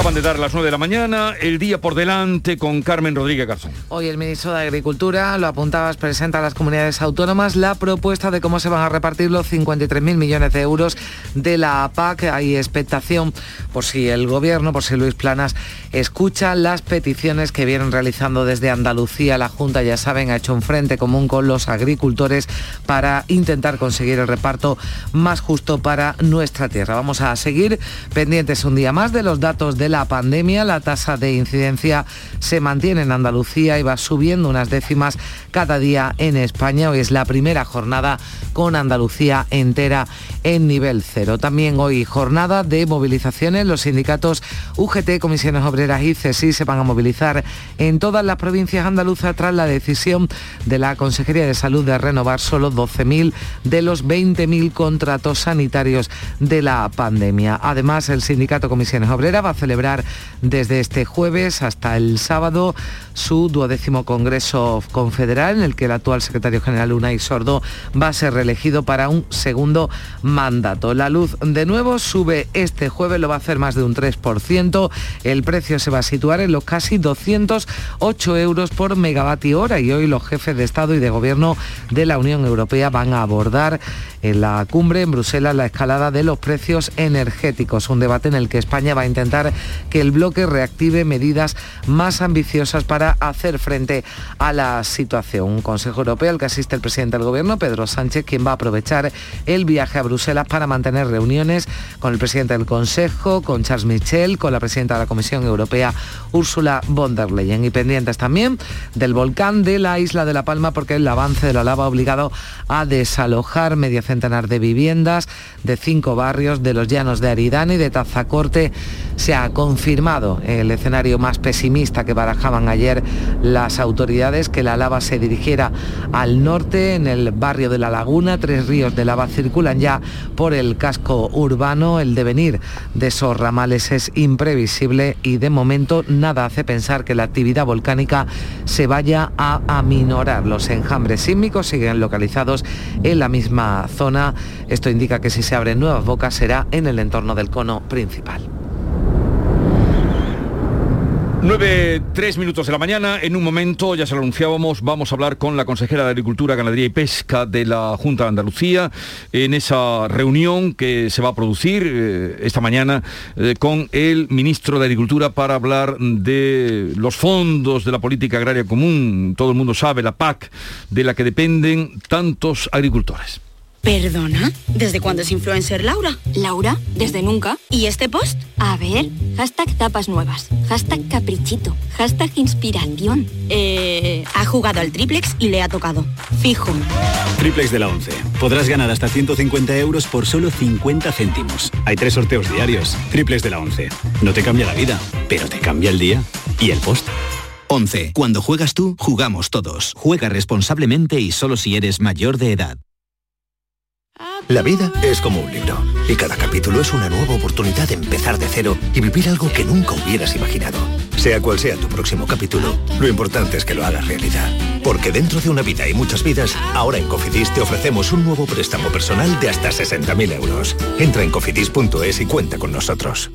Acaban de dar las 9 de la mañana, el día por delante con Carmen Rodríguez Garzón. Hoy el ministro de Agricultura, lo apuntabas, presenta a las comunidades autónomas la propuesta de cómo se van a repartir los 53.000 millones de euros de la PAC. Hay expectación por si el gobierno, por si Luis Planas escucha las peticiones que vienen realizando desde Andalucía. La Junta, ya saben, ha hecho un frente común con los agricultores para intentar conseguir el reparto más justo para nuestra tierra. Vamos a seguir pendientes un día más de los datos de la pandemia. La tasa de incidencia se mantiene en Andalucía y va subiendo unas décimas cada día en España. Hoy es la primera jornada con Andalucía entera en nivel cero. También hoy jornada de movilizaciones. Los sindicatos UGT, Comisiones Obreras y CESI se van a movilizar en todas las provincias andaluzas tras la decisión de la Consejería de Salud de renovar solo 12.000 de los 20.000 contratos sanitarios de la pandemia. Además, el sindicato Comisiones Obreras va a celebrar desde este jueves hasta el sábado su duodécimo Congreso Confederal, en el que el actual secretario general Unai Sordo va a ser reelegido para un segundo mandato. La luz de nuevo sube este jueves, lo va a hacer más de un 3%. El precio se va a situar en los casi 208 euros por megavatio hora y hoy los jefes de Estado y de Gobierno de la Unión Europea van a abordar en la cumbre en Bruselas la escalada de los precios energéticos, un debate en el que España va a intentar que el bloque reactive medidas más ambiciosas para hacer frente a la situación. Un Consejo Europeo al que asiste el presidente del Gobierno, Pedro Sánchez, quien va a aprovechar el viaje a Bruselas para mantener reuniones con el presidente del Consejo, con Charles Michel, con la presidenta de la Comisión Europea, Ursula von der Leyen. Y pendientes también del volcán de la isla de La Palma, porque el avance de la lava ha obligado a desalojar medio centenar de viviendas de cinco barrios de los llanos de Aridane y de Tazacorte. Se ha confirmado el escenario más pesimista que barajaban ayer las autoridades, que la lava se dirigiera al norte, en el barrio de La Laguna. Tres ríos de lava circulan ya por el casco urbano. El devenir de esos ramales es imprevisible y de momento nada hace pensar que la actividad volcánica se vaya a aminorar. Los enjambres sísmicos siguen localizados en la misma zona. Esto indica que si se abren nuevas bocas será en el entorno del cono principal. 9, 3 minutos de la mañana. En un momento, ya se lo anunciábamos, vamos a hablar con la consejera de Agricultura, Ganadería y Pesca de la Junta de Andalucía en esa reunión que se va a producir eh, esta mañana eh, con el ministro de Agricultura para hablar de los fondos de la política agraria común. Todo el mundo sabe, la PAC, de la que dependen tantos agricultores. ¿Perdona? ¿Desde cuándo es influencer Laura? Laura, desde nunca. ¿Y este post? A ver, hashtag tapas nuevas, hashtag caprichito, hashtag inspiración. Eh, ha jugado al triplex y le ha tocado. Fijo. Triplex de la 11. Podrás ganar hasta 150 euros por solo 50 céntimos. Hay tres sorteos diarios. Triplex de la 11. No te cambia la vida, pero te cambia el día y el post. 11. Cuando juegas tú, jugamos todos. Juega responsablemente y solo si eres mayor de edad. La vida es como un libro y cada capítulo es una nueva oportunidad de empezar de cero y vivir algo que nunca hubieras imaginado. Sea cual sea tu próximo capítulo, lo importante es que lo hagas realidad. Porque dentro de una vida y muchas vidas, ahora en Cofidis te ofrecemos un nuevo préstamo personal de hasta 60.000 euros. Entra en cofidis.es y cuenta con nosotros.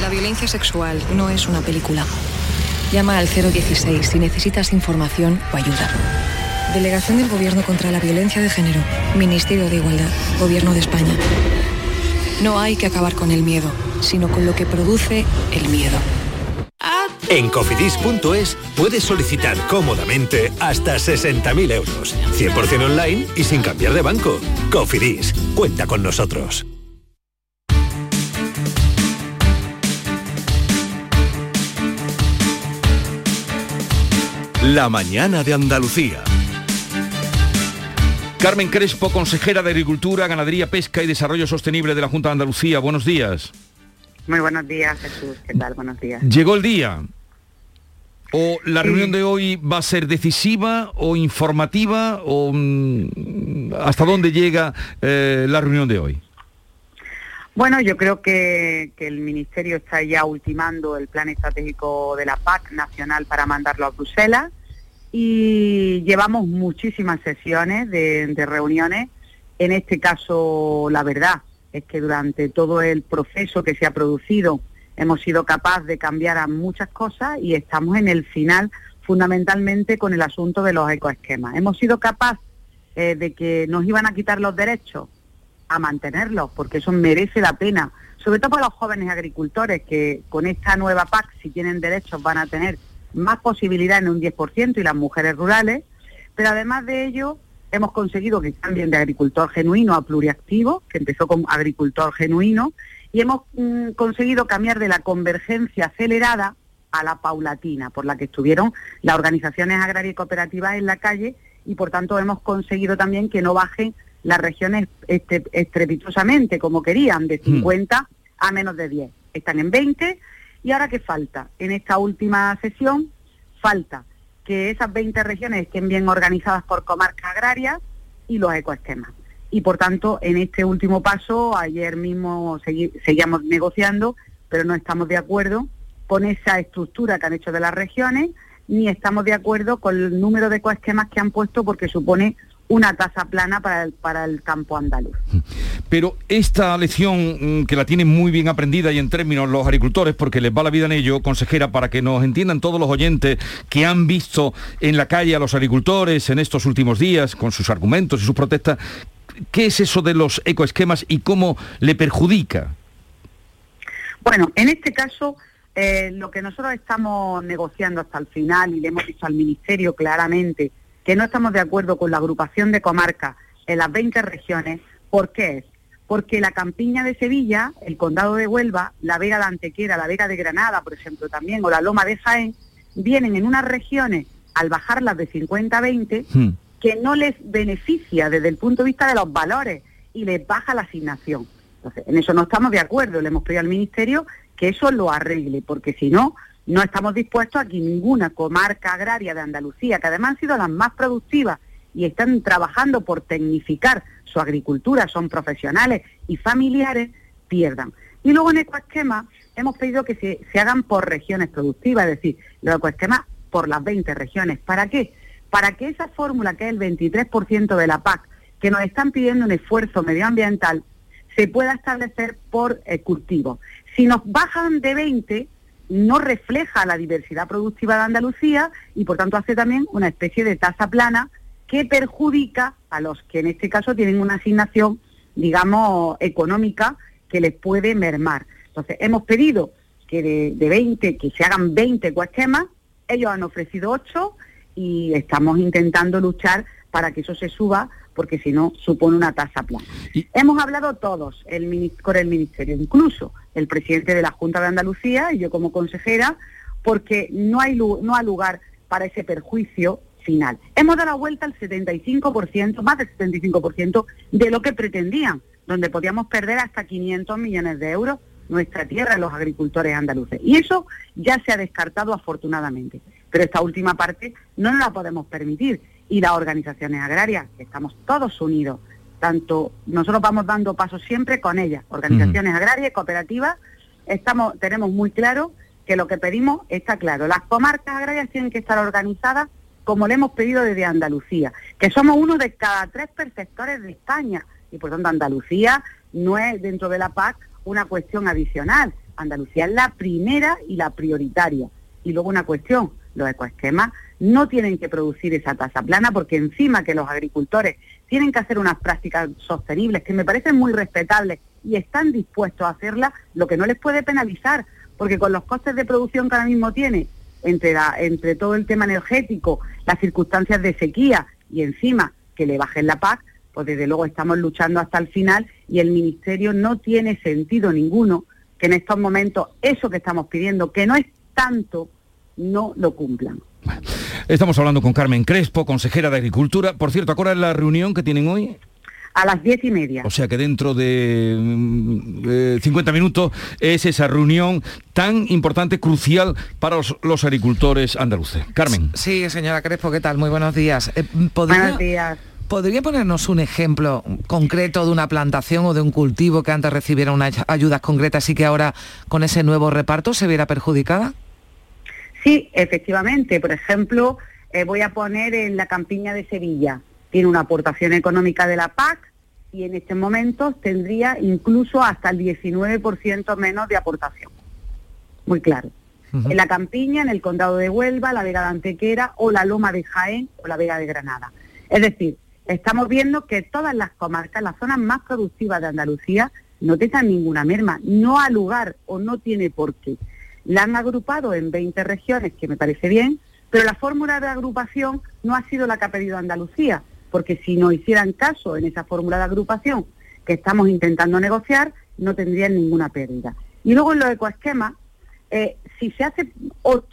La violencia sexual no es una película. Llama al 016 si necesitas información o ayuda. Delegación del Gobierno contra la Violencia de Género. Ministerio de Igualdad. Gobierno de España. No hay que acabar con el miedo, sino con lo que produce el miedo. En cofidis.es puedes solicitar cómodamente hasta 60.000 euros. 100% online y sin cambiar de banco. Cofidis, cuenta con nosotros. La mañana de Andalucía. Carmen Crespo, consejera de Agricultura, Ganadería, Pesca y Desarrollo Sostenible de la Junta de Andalucía. Buenos días. Muy buenos días, Jesús. ¿Qué tal? Buenos días. Llegó el día. ¿O la reunión de hoy va a ser decisiva o informativa? ¿O mm, hasta dónde llega eh, la reunión de hoy? Bueno, yo creo que, que, el Ministerio está ya ultimando el plan estratégico de la PAC nacional para mandarlo a Bruselas y llevamos muchísimas sesiones de, reuniones. En este caso, la verdad es que durante todo el proceso que se ha producido hemos sido capaces de cambiar a muchas cosas y estamos en el final fundamentalmente con el asunto de los ecoesquemas. Hemos sido capaces eh, de que nos iban a quitar los derechos a mantenerlos, porque eso merece la pena, sobre todo para los jóvenes agricultores que con esta nueva PAC, si tienen derechos, van a tener más posibilidades en un 10% y las mujeres rurales, pero además de ello hemos conseguido que cambien de agricultor genuino a pluriactivo, que empezó como agricultor genuino, y hemos mm, conseguido cambiar de la convergencia acelerada a la paulatina, por la que estuvieron las organizaciones agrarias y cooperativas en la calle, y por tanto hemos conseguido también que no bajen las regiones este, estrepitosamente como querían, de 50 hmm. a menos de 10. Están en 20 y ahora qué falta? En esta última sesión falta que esas 20 regiones estén bien organizadas por comarcas agrarias y los ecoesquemas. Y por tanto, en este último paso, ayer mismo seguíamos negociando, pero no estamos de acuerdo con esa estructura que han hecho de las regiones, ni estamos de acuerdo con el número de ecoesquemas que han puesto porque supone una tasa plana para el, para el campo andaluz. Pero esta lección mm, que la tienen muy bien aprendida y en términos los agricultores, porque les va la vida en ello, consejera, para que nos entiendan todos los oyentes que han visto en la calle a los agricultores en estos últimos días, con sus argumentos y sus protestas, ¿qué es eso de los ecoesquemas y cómo le perjudica? Bueno, en este caso, eh, lo que nosotros estamos negociando hasta el final y le hemos dicho al Ministerio claramente, que no estamos de acuerdo con la agrupación de comarcas en las 20 regiones. ¿Por qué es? Porque la campiña de Sevilla, el condado de Huelva, la Vega de Antequera, la Vega de Granada, por ejemplo, también, o la Loma de Jaén, vienen en unas regiones, al bajarlas de 50 a 20, hmm. que no les beneficia desde el punto de vista de los valores y les baja la asignación. Entonces, en eso no estamos de acuerdo. Le hemos pedido al Ministerio que eso lo arregle, porque si no, no estamos dispuestos a que ninguna comarca agraria de Andalucía, que además han sido las más productivas y están trabajando por tecnificar su agricultura, son profesionales y familiares, pierdan. Y luego en ecoesquema hemos pedido que se, hagan por regiones productivas, es decir, los ecoesquemas por las 20 regiones. ¿Para qué? Para que esa fórmula, que es el 23% de la PAC, que nos están pidiendo un esfuerzo medioambiental, se pueda establecer por eh, cultivo. Si nos bajan de 20, no refleja la diversidad productiva de Andalucía y por tanto hace también una especie de tasa plana que perjudica a los que en este caso tienen una asignación, digamos, económica que les puede mermar. Entonces, hemos pedido que de, 20, que se hagan 20 coesquemas, ellos han ofrecido 8 y estamos intentando luchar para que eso se suba porque si no supone una tasa plana. Hemos hablado todos el, con el Ministerio, incluso el presidente de la Junta de Andalucía y yo como consejera, porque no hay, no hay lugar para ese perjuicio final. Hemos dado la vuelta al 75%, más del 75% de lo que pretendían, donde podíamos perder hasta 500 millones de euros nuestra tierra los agricultores andaluces. Y eso ya se ha descartado afortunadamente. Pero esta última parte no nos la podemos permitir y las organizaciones agrarias, que estamos todos unidos, tanto nosotros vamos dando pasos siempre con ellas, organizaciones agrarias, cooperativas, estamos, tenemos muy claro que lo que pedimos está claro. Las comarcas agrarias tienen que estar organizadas como le hemos pedido desde Andalucía, que somos uno de cada tres perceptores de España y por tanto Andalucía no es dentro de la PAC una cuestión adicional. Andalucía es la primera y la prioritaria. Y luego una cuestión, los ecoesquemas no tienen que producir esa tasa plana porque encima que los agricultores tienen que hacer unas prácticas sostenibles que me parecen muy respetables y están dispuestos a hacerlas, lo que no les puede penalizar, porque con los costes de producción que ahora mismo tiene, entre, entre todo el tema energético, las circunstancias de sequía y encima que le bajen la PAC, pues desde luego estamos luchando hasta el final y el Ministerio no tiene sentido ninguno que en estos momentos eso que estamos pidiendo, que no es tanto, no lo cumplan. Estamos hablando con Carmen Crespo, consejera de Agricultura. Por cierto, ¿cuál es la reunión que tienen hoy? A las diez y media. O sea que dentro de 50 mm, minutos es esa reunión tan importante, crucial para los, agricultores andaluces. Carmen. Sí, señora Crespo, ¿qué tal? Muy buenos días. Eh, buenos días. ¿Podría ponernos un ejemplo concreto de una plantación o de un cultivo que antes recibiera unas ayudas concretas y que ahora con ese nuevo reparto se viera perjudicada? Sí, efectivamente. Por ejemplo, eh, voy a poner en la campiña de Sevilla, tiene una aportación económica de la PAC y en este momento tendría incluso hasta el 19% menos de aportación. Muy claro. En la campiña, en el condado de Huelva, la Vega de Antequera o la Loma de Jaén o la Vega de Granada. Es decir, estamos viendo que todas las comarcas, las zonas más productivas de Andalucía, no tengan ninguna merma, no ha lugar o no tiene por qué. La han agrupado en 20 regiones, que me parece bien, pero la fórmula de agrupación no ha sido la que ha pedido Andalucía, porque si no hicieran caso en esa fórmula de agrupación que estamos intentando negociar, no tendrían ninguna pérdida. Y luego en los ecoesquemas, eh, si se hace,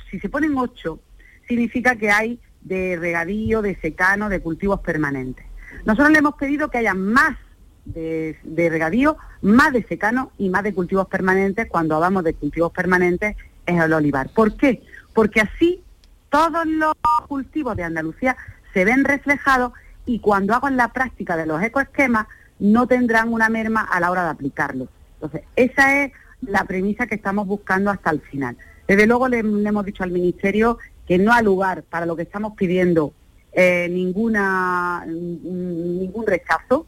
si se ponen ocho, significa que hay de regadío, de secano, de cultivos permanentes. Nosotros le hemos pedido que haya más de, regadío, más de secano y más de cultivos permanentes. Cuando hablamos de cultivos permanentes es el olivar. ¿Por qué? Porque así todos los cultivos de Andalucía se ven reflejados y cuando hagan la práctica de los ecoesquemas no tendrán una merma a la hora de aplicarlo. Entonces, esa es la premisa que estamos buscando hasta el final. Desde luego le, hemos dicho al Ministerio que no ha lugar para lo que estamos pidiendo eh, ninguna, ningún rechazo,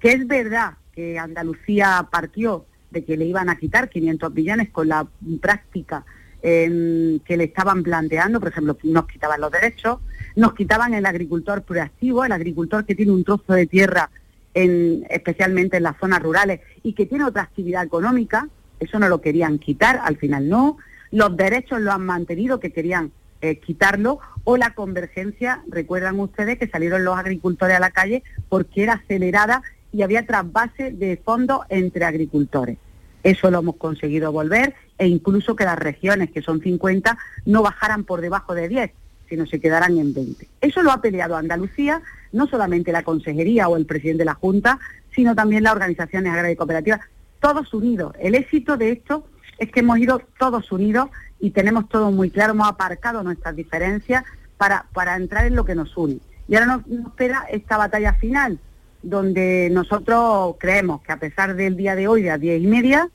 que es verdad que Andalucía partió de que le iban a quitar 500 millones con la práctica em, que le estaban planteando, por ejemplo, nos quitaban los derechos, nos quitaban el agricultor proactivo, el agricultor que tiene un trozo de tierra, en, especialmente en las zonas rurales, y que tiene otra actividad económica, eso no lo querían quitar, al final no. Los derechos lo han mantenido, que querían eh, quitarlo, o la convergencia, recuerdan ustedes que salieron los agricultores a la calle porque era acelerada y había trasvase de fondos entre agricultores. Eso lo hemos conseguido volver e incluso que las regiones, que son 50, no bajaran por debajo de 10, sino se quedaran en 20. Eso lo ha peleado Andalucía, no solamente la Consejería o el presidente de la Junta, sino también las organizaciones agrarias y cooperativas todos unidos. El éxito de esto es que hemos ido todos unidos y tenemos todo muy claro, hemos aparcado nuestras diferencias para, para entrar en lo que nos une. Y ahora nos, espera esta batalla final, donde nosotros creemos que a pesar del día de hoy, de las diez y media,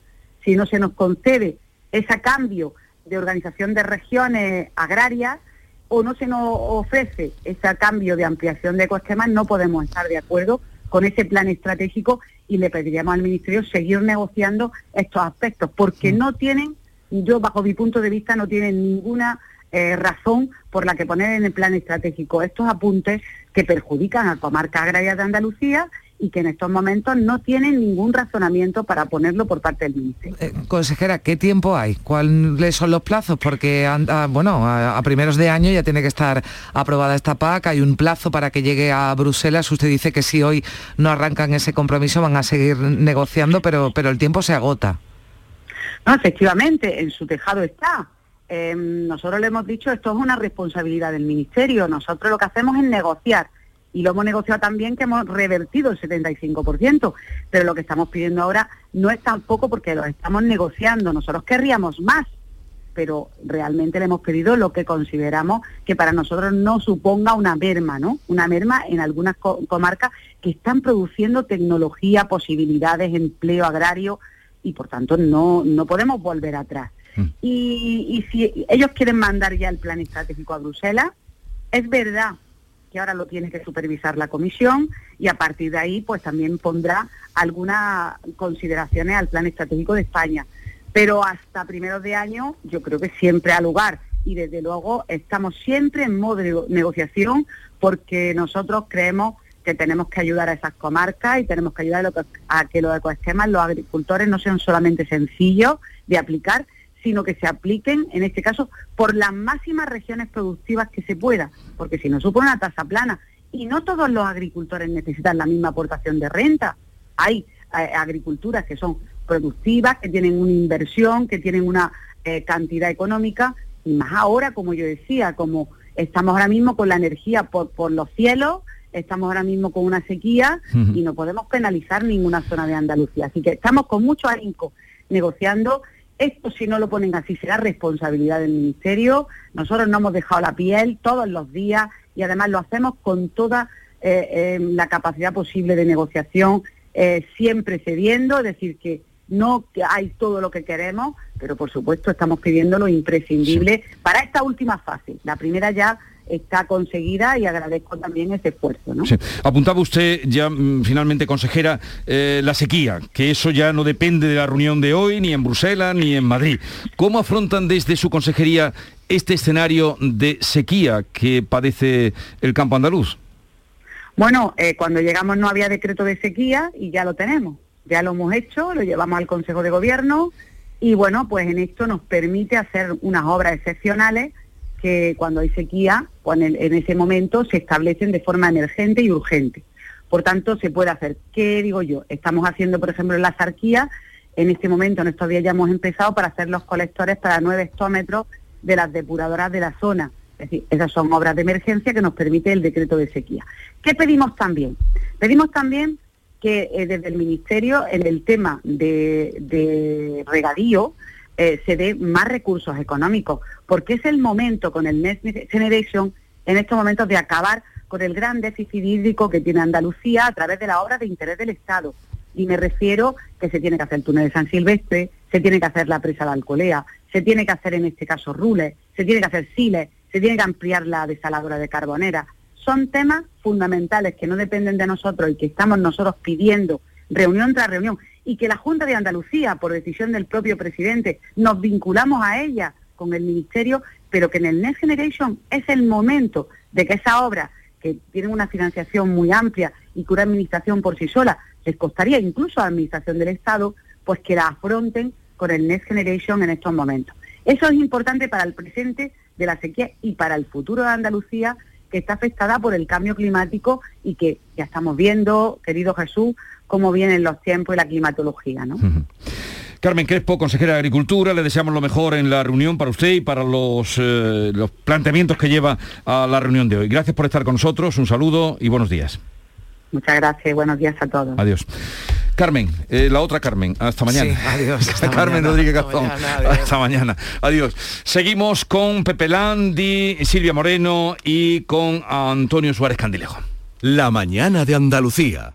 si no se nos concede ese cambio de organización de regiones agrarias o no se nos ofrece ese cambio de ampliación de ecosistemas, no podemos estar de acuerdo con ese plan estratégico y le pediríamos al Ministerio seguir negociando estos aspectos, porque no tienen, yo bajo mi punto de vista, no tienen ninguna eh, razón por la que poner en el plan estratégico estos apuntes que perjudican a comarca agraria de Andalucía y que en estos momentos no tienen ningún razonamiento para ponerlo por parte del Ministerio. Eh, consejera, ¿qué tiempo hay? ¿Cuáles son los plazos? Porque, bueno, a, primeros de año ya tiene que estar aprobada esta PAC, hay un plazo para que llegue a Bruselas. Usted dice que si hoy no arrancan ese compromiso van a seguir negociando, pero, pero el tiempo se agota. No, efectivamente, en su tejado está. Em, nosotros le hemos dicho, esto es una responsabilidad del Ministerio. Nosotros lo que hacemos es negociar y lo hemos negociado también que hemos revertido el 75%, pero lo que estamos pidiendo ahora no es tampoco porque lo estamos negociando, nosotros querríamos más, pero realmente le hemos pedido lo que consideramos que para nosotros no suponga una merma, ¿no? Una merma en algunas comarcas que están produciendo tecnología, posibilidades, empleo agrario y por tanto no, no podemos volver atrás. Mm. Y, si ellos quieren mandar ya el plan estratégico a Bruselas, es verdad ahora lo tiene que supervisar la comisión y a partir de ahí pues también pondrá algunas consideraciones al plan estratégico de España. Pero hasta primeros de año yo creo que siempre ha lugar y desde luego estamos siempre en modo de negociación porque nosotros creemos que tenemos que ayudar a esas comarcas y tenemos que ayudar a, que los ecosistemas, los agricultores no sean solamente sencillos de aplicar, sino que se apliquen, en este caso, por las máximas regiones productivas que se pueda, porque si no supone una tasa plana. Y no todos los agricultores necesitan la misma aportación de renta. Hay eh, agriculturas que son productivas, que tienen una inversión, que tienen una eh, cantidad económica, y más ahora, como yo decía, como estamos ahora mismo con la energía por, por los cielos, estamos ahora mismo con una sequía y no podemos penalizar ninguna zona de Andalucía. Así que estamos con mucho ahínco negociando esto si no lo ponen así será responsabilidad del Ministerio. Nosotros no hemos dejado la piel todos los días y además lo hacemos con toda eh, eh, la capacidad posible de negociación, eh, siempre cediendo, es decir, que no hay todo lo que queremos, pero por supuesto estamos pidiendo lo imprescindible para esta última fase. La primera ya está conseguida y agradezco también ese esfuerzo. ¿no? Apuntaba usted ya mm, finalmente, consejera, eh, la sequía, que eso ya no depende de la reunión de hoy, ni en Bruselas, ni en Madrid. ¿Cómo afrontan desde su consejería este escenario de sequía que padece el campo andaluz? Bueno, eh, cuando llegamos no había decreto de sequía y ya lo tenemos. Ya lo hemos hecho, lo llevamos al Consejo de Gobierno y bueno, pues en esto nos permite hacer unas obras excepcionales que cuando hay sequía, en, ese momento se establecen de forma emergente y urgente. Por tanto, se puede hacer. ¿Qué digo yo? Estamos haciendo, por ejemplo, en la Sarquía, en este momento, en estos días ya hemos empezado para hacer los colectores para nueve hectómetros de las depuradoras de la zona. Es decir, esas son obras de emergencia que nos permite el decreto de sequía. ¿Qué pedimos también? Pedimos también que eh, desde el Ministerio, en el tema de regadío, eh, se dé más recursos económicos, porque es el momento con el Next Generation, en estos momentos, de acabar con el gran déficit hídrico que tiene Andalucía a través de la obra de interés del Estado. Y me refiero que se tiene que hacer el túnel de San Silvestre, se tiene que hacer la presa de Alcolea, se tiene que hacer en este caso Rules, se tiene que hacer Siles, se tiene que ampliar la desaladora de Carbonera. Son temas fundamentales que no dependen de nosotros y que estamos nosotros pidiendo reunión tras reunión y que la Junta de Andalucía, por decisión del propio presidente, nos vinculamos a ella con el Ministerio, pero que en el Next Generation es el momento de que esa obra, que tiene una financiación muy amplia y que una administración por sí sola les costaría incluso a la administración del Estado, pues que la afronten con el Next Generation en estos momentos. Eso es importante para el presente de la sequía y para el futuro de Andalucía, que está afectada por el cambio climático y que ya estamos viendo, querido Jesús, cómo vienen los tiempos y la climatología. ¿no? Carmen Crespo, consejera de Agricultura, le deseamos lo mejor en la reunión para usted y para los, eh, los planteamientos que lleva a la reunión de hoy. Gracias por estar con nosotros, un saludo y buenos días. Muchas gracias, buenos días a todos. Adiós. Carmen, eh, la otra Carmen, hasta mañana. Sí, adiós. Carmen Rodríguez Gastón. Hasta mañana. Adiós. Seguimos con Pepe Landi, Silvia Moreno y con Antonio Suárez Candilejo. La mañana de Andalucía.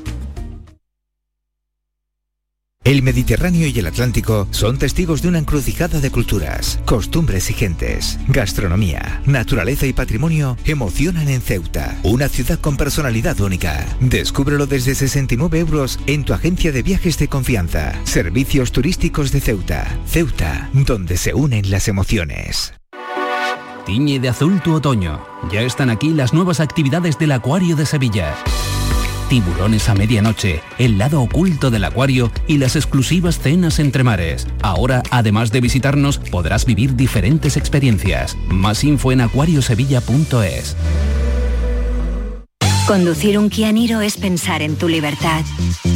El Mediterráneo y el Atlántico son testigos de una encrucijada de culturas, costumbres y gentes. Gastronomía, naturaleza y patrimonio emocionan en Ceuta, una ciudad con personalidad única. Descúbrelo desde 69 euros en tu agencia de viajes de confianza. Servicios turísticos de Ceuta. Ceuta, donde se unen las emociones. Tiñe de azul tu otoño. Ya están aquí las nuevas actividades del Acuario de Sevilla tiburones a medianoche, el lado oculto del acuario y las exclusivas cenas entre mares. Ahora, además de visitarnos, podrás vivir diferentes experiencias. Más info en acuariosevilla.es. Conducir un Kia Niro es pensar en tu libertad.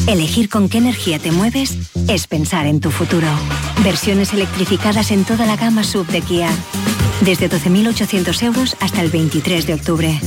Elegir con qué energía te mueves es pensar en tu futuro. Versiones electrificadas en toda la gama sub de Kia. Desde 12.800 euros hasta el 23 de octubre.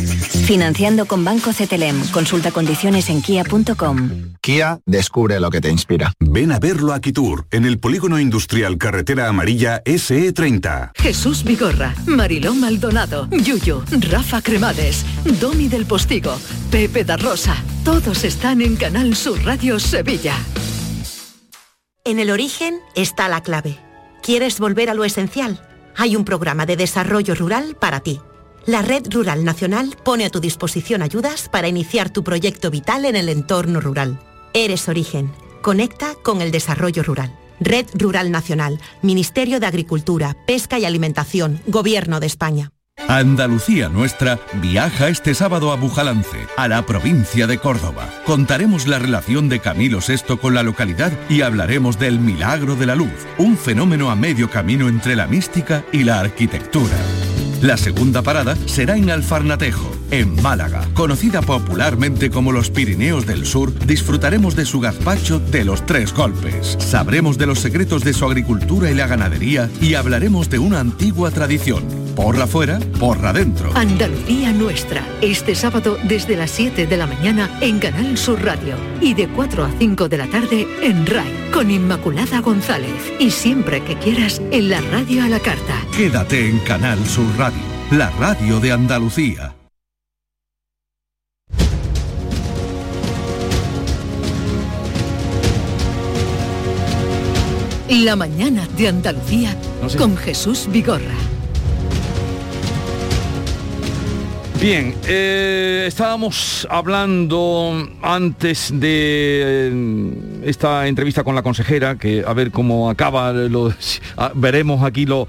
Financiando con Banco CTLM. Consulta condiciones en kia.com. Kia descubre lo que te inspira. Ven a verlo a Kitur, en el polígono industrial Carretera Amarilla SE30. Jesús Vigorra, Mariló Maldonado, Yuyo, Rafa Cremades, Domi del Postigo, Pepe da Rosa. Todos están en Canal Sur Radio Sevilla. En el origen está la clave. ¿Quieres volver a lo esencial? Hay un programa de desarrollo rural para ti. La Red Rural Nacional pone a tu disposición ayudas para iniciar tu proyecto vital en el entorno rural. Eres origen. Conecta con el desarrollo rural. Red Rural Nacional, Ministerio de Agricultura, Pesca y Alimentación, Gobierno de España. Andalucía Nuestra viaja este sábado a Bujalance, a la provincia de Córdoba. Contaremos la relación de Camilo VI con la localidad y hablaremos del milagro de la luz, un fenómeno a medio camino entre la mística y la arquitectura. La segunda parada será en Alfarnatejo, en Málaga. Conocida popularmente como los Pirineos del Sur, disfrutaremos de su gazpacho de los tres golpes. Sabremos de los secretos de su agricultura y la ganadería y hablaremos de una antigua tradición Porra fuera, porra dentro. Andalucía Nuestra, este sábado desde las 7 de la mañana en Canal Sur Radio y de 4 a 5 de la tarde en RAI con Inmaculada González y siempre que quieras en la radio a la carta. Quédate en Canal Sur Radio, la radio de Andalucía. La mañana de Andalucía con Jesús Vigorra. Bien, eh, estábamos hablando antes de eh, esta entrevista con la consejera, que a ver cómo acaba, lo, a- veremos aquí lo,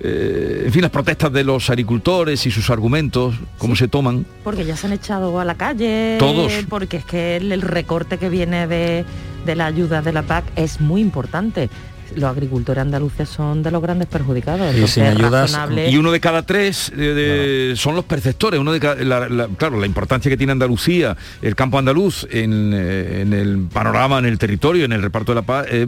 eh, en fin, las protestas de los agricultores y sus argumentos, cómo se toman. Porque ya se han echado a la calle. Todos. Porque es que el, el recorte que viene de, de la ayuda de la PAC es muy importante. Los agricultores andaluces son de los grandes perjudicados. entonces es razonable- Y uno de cada tres eh, de- son los perceptores. Uno de cada- la- la- claro, la importancia que tiene Andalucía, el campo andaluz en, eh, en el panorama, en el territorio, en el reparto de la paz, eh,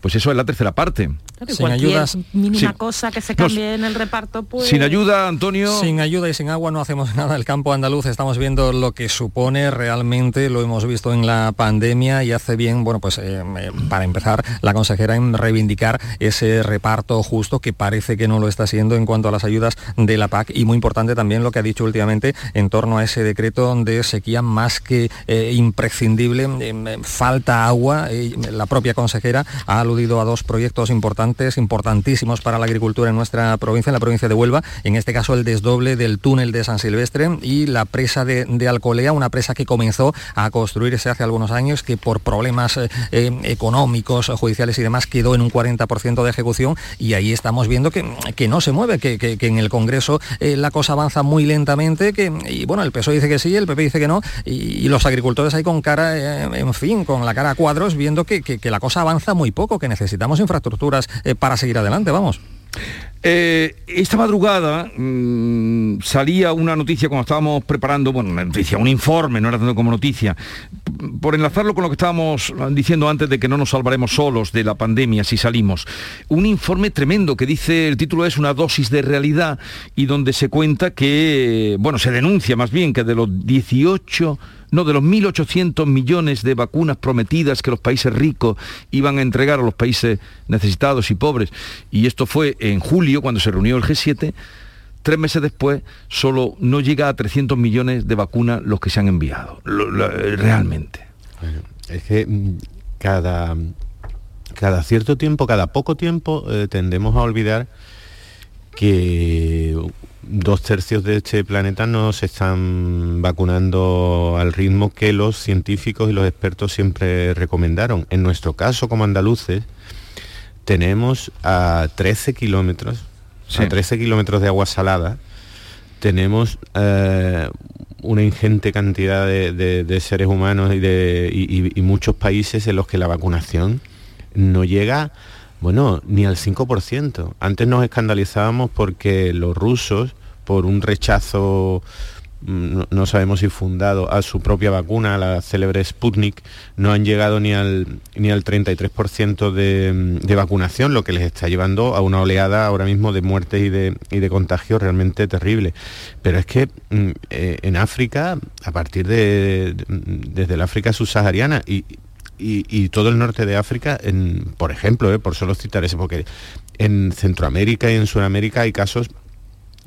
pues eso es la tercera parte. Y cualquier mínima cosa que se No, cambie en el reparto, pues... Sin ayuda, Antonio. Sin ayuda y sin agua no hacemos nada. El campo andaluz estamos viendo lo que supone realmente, lo hemos visto en la pandemia y hace bien, bueno, pues eh, para empezar, la consejera en reivindicar ese reparto justo que parece que no lo está siendo en cuanto a las ayudas de la PAC y muy importante también lo que ha dicho últimamente en torno a ese decreto de sequía más que eh, imprescindible. Eh, falta agua. eh, la propia consejera ha aludido a dos proyectos importantes, importantísimos para la agricultura en nuestra provincia, en la provincia de Huelva. En este caso el desdoble del túnel de San Silvestre y la presa de, Alcolea, una presa que comenzó a construirse hace algunos años, que por problemas eh, eh, económicos, judiciales y demás quedó en un 40% de ejecución y ahí estamos viendo que, que no se mueve, que, que- en el Congreso eh, la cosa avanza muy lentamente, que, y bueno, el PSOE dice que sí, el PP dice que no, y, los agricultores ahí con cara, en fin, con la cara a cuadros, viendo que, que- la cosa avanza muy poco, que necesitamos infraestructuras para seguir adelante, vamos. Eh, esta madrugada mm, salía una noticia cuando estábamos preparando, bueno, una noticia, un informe, no era tanto como noticia, por enlazarlo con lo que estábamos diciendo antes de que no nos salvaremos solos de la pandemia si salimos. Un informe tremendo que dice, el título es Una dosis de realidad y donde se cuenta que, bueno, se denuncia más bien que de los 18 no, de los 1.800 millones de vacunas prometidas que los países ricos iban a entregar a los países necesitados y pobres, y esto fue en julio cuando se reunió el G7, tres meses después solo no llega a 300 millones de vacunas los que se han enviado, lo- realmente. Es que mm, cada, cada cierto tiempo, cada poco tiempo, eh, tendemos a olvidar que dos tercios de este planeta no se están vacunando al ritmo que los científicos y los expertos siempre recomendaron. En nuestro caso, como andaluces, tenemos a 13 kilómetros, Sí. a 13 kilómetros de agua salada, tenemos eh, una ingente cantidad de, de- de seres humanos y, de, y- y- y muchos países en los que la vacunación no llega, bueno, ni al 5%. Antes nos escandalizábamos porque los rusos, por un rechazo no, no sabemos si fundado a su propia vacuna, la célebre Sputnik, no han llegado ni al, ni al 33% de, mm, de vacunación, lo que les está llevando a una oleada ahora mismo de muertes y de, y de contagios realmente terrible. Pero es que mm, eh, en África, a partir de, de- desde el África subsahariana y, y, y todo el norte de África, en, por ejemplo, eh, por solo citar ese, porque en Centroamérica y en Sudamérica hay casos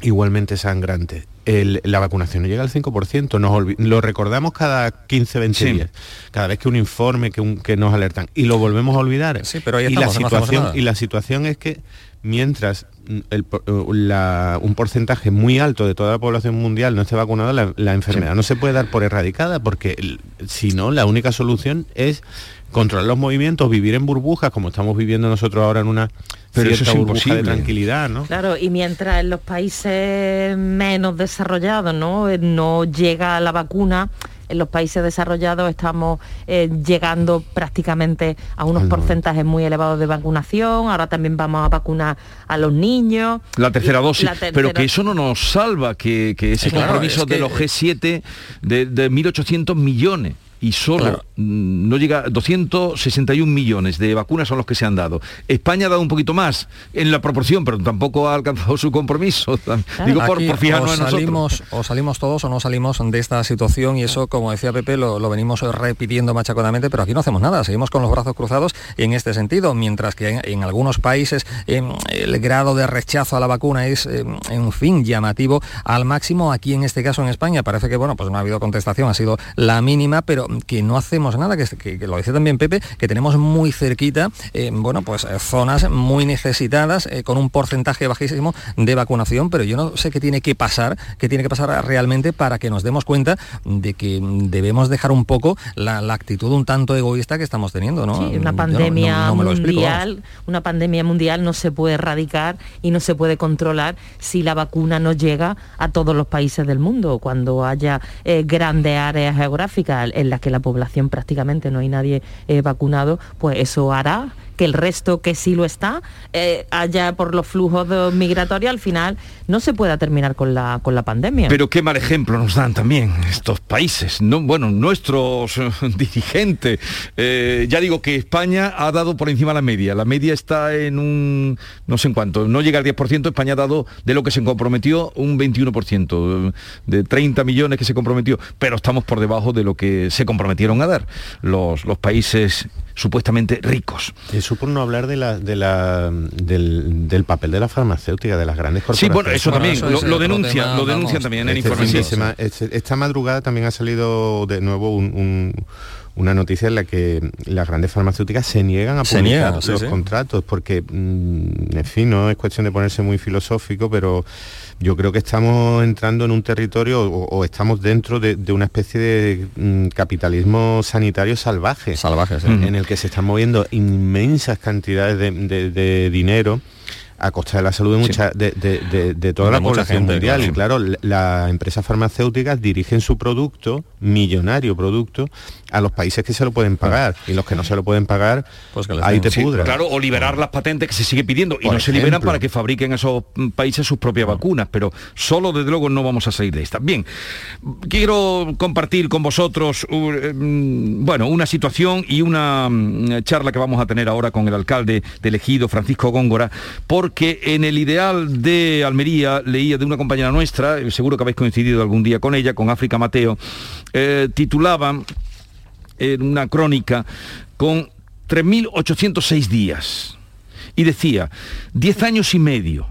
igualmente sangrantes. El- la vacunación no llega al 5%, nos lo recordamos cada 15, 20 Sí. días, cada vez que un informe, que, un- que nos alertan, y lo volvemos a olvidar. Sí, pero ahí y, la no situación, y la situación es que mientras el la- un porcentaje muy alto de toda la población mundial no esté vacunada, la, la enfermedad no se puede dar por erradicada, porque si no, la única solución es controlar los movimientos, vivir en burbujas, como estamos viviendo nosotros ahora en una Pero eso es burbuja de imposible. tranquilidad, ¿no? Claro, y mientras en los países menos desarrollados no, Eh, no llega la vacuna, en los países desarrollados estamos eh, llegando prácticamente a unos porcentajes muy elevados de vacunación, ahora también vamos a vacunar a los niños. La tercera dosis, la pero que eso no nos salva, que, que ese Claro, compromiso es que- de los G7 de, de 1.800 millones. Y solo mm, no llega 261 millones de vacunas son los que se han dado. España ha dado un poquito más en la proporción, pero tampoco ha alcanzado su compromiso. Digo por, Aquí por fijarnos o en nosotros. salimos, o salimos todos o no salimos de esta situación y eso, como decía Pepe, lo, lo venimos repitiendo machaconamente, pero aquí no hacemos nada, seguimos con los brazos cruzados en este sentido, mientras que en, en algunos países em, el grado de rechazo a la vacuna es, em, en fin, llamativo al máximo. Aquí en este caso en España parece que, bueno, pues no ha habido contestación, ha sido la mínima, pero que no hacemos nada, que, que- que lo dice también Pepe, que tenemos muy cerquita, eh, bueno, pues eh, zonas muy necesitadas, eh, con un porcentaje bajísimo de vacunación, pero yo no sé qué tiene que pasar, qué tiene que pasar realmente para que nos demos cuenta de que debemos dejar un poco la, la actitud un tanto egoísta que estamos teniendo, ¿no? Sí, una no- pandemia no explico, mundial, una pandemia mundial no se puede erradicar y no se puede controlar si la vacuna no llega a todos los países del mundo. Cuando haya eh, grandes áreas geográficas en las que la población prácticamente no hay nadie eh, vacunado, pues eso hará que el resto que sí lo está eh, haya por los flujos de- migratorios al final no se pueda terminar con la con la pandemia. Pero qué mal ejemplo nos dan también estos países, no, bueno, nuestros eh, dirigentes. Eh, ya digo que España ha dado por encima la media. La media está en un, no sé en cuánto, no llega al 10%, España ha dado de lo que se comprometió un 21%, de 30 millones que se comprometió, pero estamos por debajo de lo que se comprometieron a dar los, los países supuestamente ricos. Eso por no hablar de la, de la, del, del papel de la farmacéutica, de las grandes Sí, corporaciones. bueno, eso Bueno, también, eso lo- es lo tema, lo denuncian vamos. también en el Este informe, sí. este- esta madrugada también ha salido de nuevo un- un- una noticia en la que las grandes farmacéuticas se niegan a publicar los sí. contratos porque, mm, en fin, no es cuestión de ponerse muy filosófico, pero yo creo que estamos entrando en un territorio o, o estamos dentro de, de una especie de mm, capitalismo sanitario salvaje. Salvaje, sí. En el que se están moviendo inmensas cantidades de, de- de dinero a costa de la salud de mucha de, de- de- de toda la población gente, mundial claro. y claro las empresas farmacéuticas dirigen su producto millonario producto a los países que se lo pueden pagar. Y los que no se lo pueden pagar ahí te Sí, pudras Claro, o liberar las patentes que se sigue pidiendo. Y Por no se liberan para que fabriquen esos países sus propias vacunas, pero solo desde luego no vamos a salir de esta. Bien, quiero compartir con vosotros uh, mm, bueno, una situación y una mm, charla que vamos a tener ahora con el alcalde de elegido, Francisco Góngora, porque en el ideal de Almería leía de una compañera nuestra, eh, seguro que habéis coincidido algún día con ella, con África Mateo, eh, titulaba en una crónica con 3.806 días. Y decía, 10 años y medio,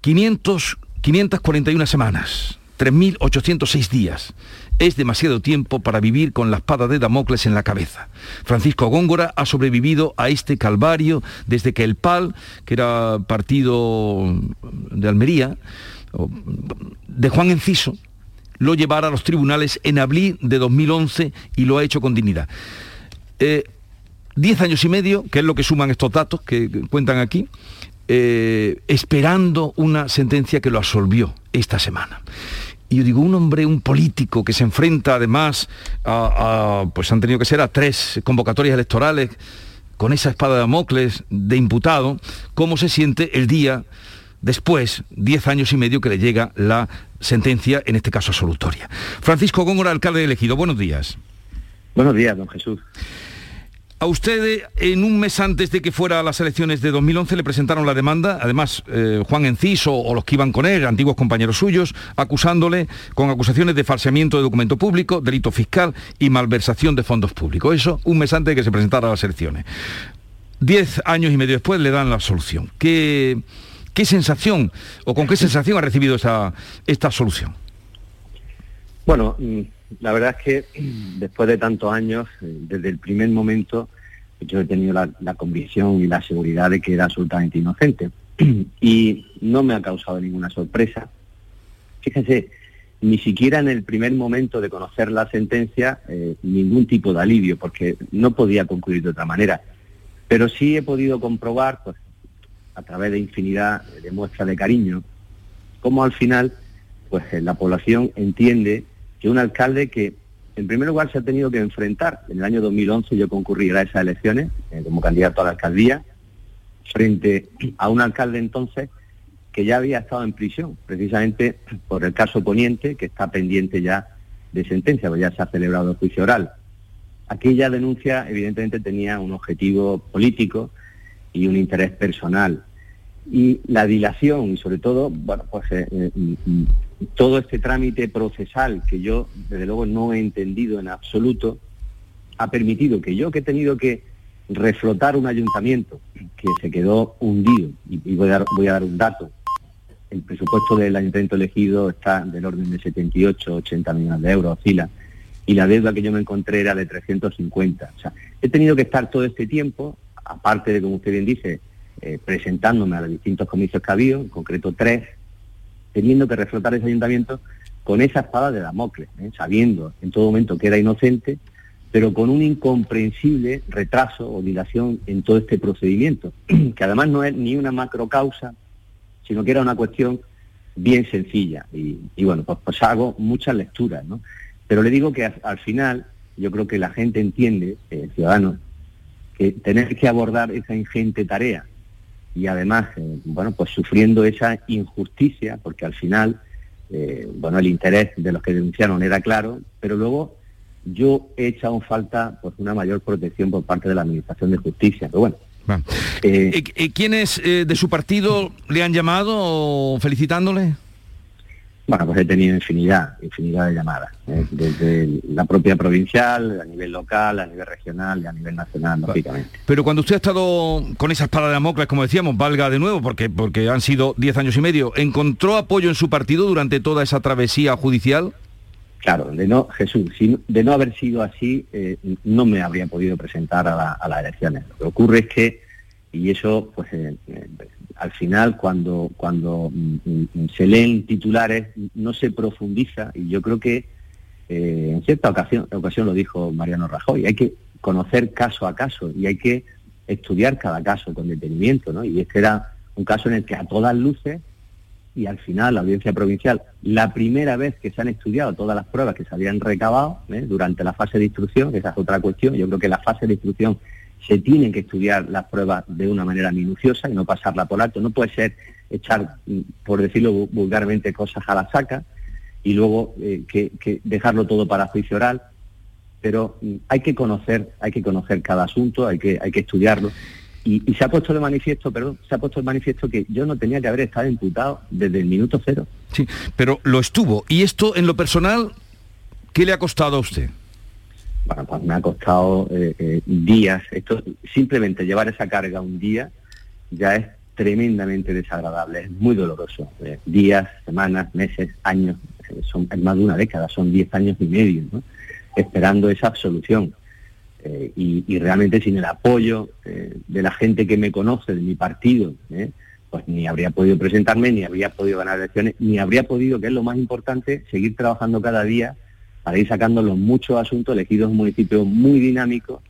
500, 541 semanas, 3.806 días. Es demasiado tiempo para vivir con la espada de Damocles en la cabeza. Francisco Góngora ha sobrevivido a este calvario desde que el PAL, que era partido de Almería, de Juan Enciso, lo llevara a los tribunales en abril de 2011 y lo ha hecho con dignidad. Eh, diez años y medio, que es lo que suman estos datos que cuentan aquí, eh, esperando una sentencia que lo absolvió esta semana. Y yo digo, un hombre, un político que se enfrenta además a, a, pues han tenido que ser a tres convocatorias electorales con esa espada de Damocles de imputado, ¿cómo se siente el día después, diez años y medio, que le llega la sentencia, en este caso absolutoria? Francisco Góngora, alcalde elegido, buenos días. Buenos días, don Jesús. A usted, en un mes antes de que fuera a las elecciones de 2011, le presentaron la demanda, además eh, Juan Enciso o los que iban con él, antiguos compañeros suyos, acusándole con acusaciones de falseamiento de documento público, delito fiscal y malversación de fondos públicos. Eso un mes antes de que se presentara a las elecciones. Diez años y medio después le dan la absolución. ¿Qué, qué sensación o con qué sensación ha recibido esa, esta absolución? Bueno, mm, la verdad es que después de tantos años, eh, desde el primer momento, yo he tenido la, la convicción y la seguridad de que era absolutamente inocente. Y no me ha causado ninguna sorpresa. Fíjense, ni siquiera en el primer momento de conocer la sentencia, eh, ningún tipo de alivio, porque no podía concluir de otra manera. Pero sí he podido comprobar, pues, a través de infinidad de muestras de cariño, cómo al final pues eh, la población entiende que un alcalde que en primer lugar se ha tenido que enfrentar, en el año 2011 yo concurrí a esas elecciones eh, como candidato a la alcaldía, frente a un alcalde entonces que ya había estado en prisión, precisamente por el caso Poniente, que está pendiente ya de sentencia, pues ya se ha celebrado el juicio oral. Aquella denuncia evidentemente tenía un objetivo político y un interés personal. Y la dilación y sobre todo, bueno, pues eh, eh, mm, todo este trámite procesal que yo desde luego no he entendido en absoluto, ha permitido que yo que he tenido que reflotar un ayuntamiento que se quedó hundido, y, voy, a dar, voy a dar un dato, el presupuesto del ayuntamiento elegido está del orden de 78, 80 millones de euros, oscila, y la deuda que yo me encontré era de 350. O sea, he tenido que estar todo este tiempo, aparte de, como usted bien dice, eh, presentándome a los distintos comicios que ha habido, en concreto tres, teniendo que reflotar ese ayuntamiento con esa espada de Damocles, ¿eh? sabiendo en todo momento que era inocente, pero con un incomprensible retraso o dilación en todo este procedimiento, que además no es ni una macrocausa, sino que era una cuestión bien sencilla. Y, bueno, pues, pues, hago muchas lecturas, ¿no? Pero le digo que al, final yo creo que la gente entiende, eh, ciudadanos, que tener que abordar esa ingente tarea y además, eh, bueno, pues sufriendo esa injusticia, porque al final, eh, bueno, el interés de los que denunciaron era claro, pero luego yo he echado en falta pues, una mayor protección por parte de la Administración de Justicia. Pero bueno, eh, ¿Quiénes de su partido le han llamado felicitándole? Bueno, pues he tenido infinidad, infinidad de llamadas, ¿eh? desde la propia provincial, a nivel local, a nivel regional y a nivel nacional, lógicamente. Pero cuando usted ha estado con esas espada de Damocles, como decíamos, valga de nuevo, porque, porque han sido 10 años y medio, ¿encontró apoyo en su partido durante toda esa travesía judicial? Claro, de no, Jesús, de no haber sido así, eh, no me habría podido presentar a, las elecciones. Lo que ocurre es que, y eso, pues, eh, al final cuando, cuando mm, mm, se leen titulares no se profundiza y yo creo que eh, en cierta ocasión, ocasión lo dijo Mariano Rajoy, hay que conocer caso a caso y hay que estudiar cada caso con detenimiento, ¿no? Y este era un caso en el que a todas luces y al final la audiencia provincial, la primera vez que se han estudiado todas las pruebas que se habían recabado ¿eh? durante la fase de instrucción, esa es otra cuestión, yo creo que la fase de instrucción se tienen que estudiar las pruebas de una manera minuciosa y no pasarla por alto. No puede ser echar, por decirlo vulgarmente, cosas a la saca y luego eh, que, dejarlo todo para juicio oral. Pero mm, hay que conocer, hay que conocer cada asunto, hay que, hay que estudiarlo. Y, y, se ha puesto de manifiesto, perdón, se ha puesto de manifiesto que yo no tenía que haber estado imputado desde el minuto cero. Sí, pero lo estuvo. ¿Y esto en lo personal, qué le ha costado a usted? Bueno, pues me ha costado eh, eh, días. Esto, simplemente llevar esa carga un día ya es tremendamente desagradable, es muy doloroso. Eh, días, semanas, meses, años, son es más de una década, son diez años y medio, esperando esa absolución. Y, y, realmente sin el apoyo de la gente que me conoce, de mi partido, pues ni habría podido presentarme, ni habría podido ganar elecciones, ni habría podido, que es lo más importante, seguir trabajando cada día para ir sacando los muchos asuntos elegidos un municipio muy dinámico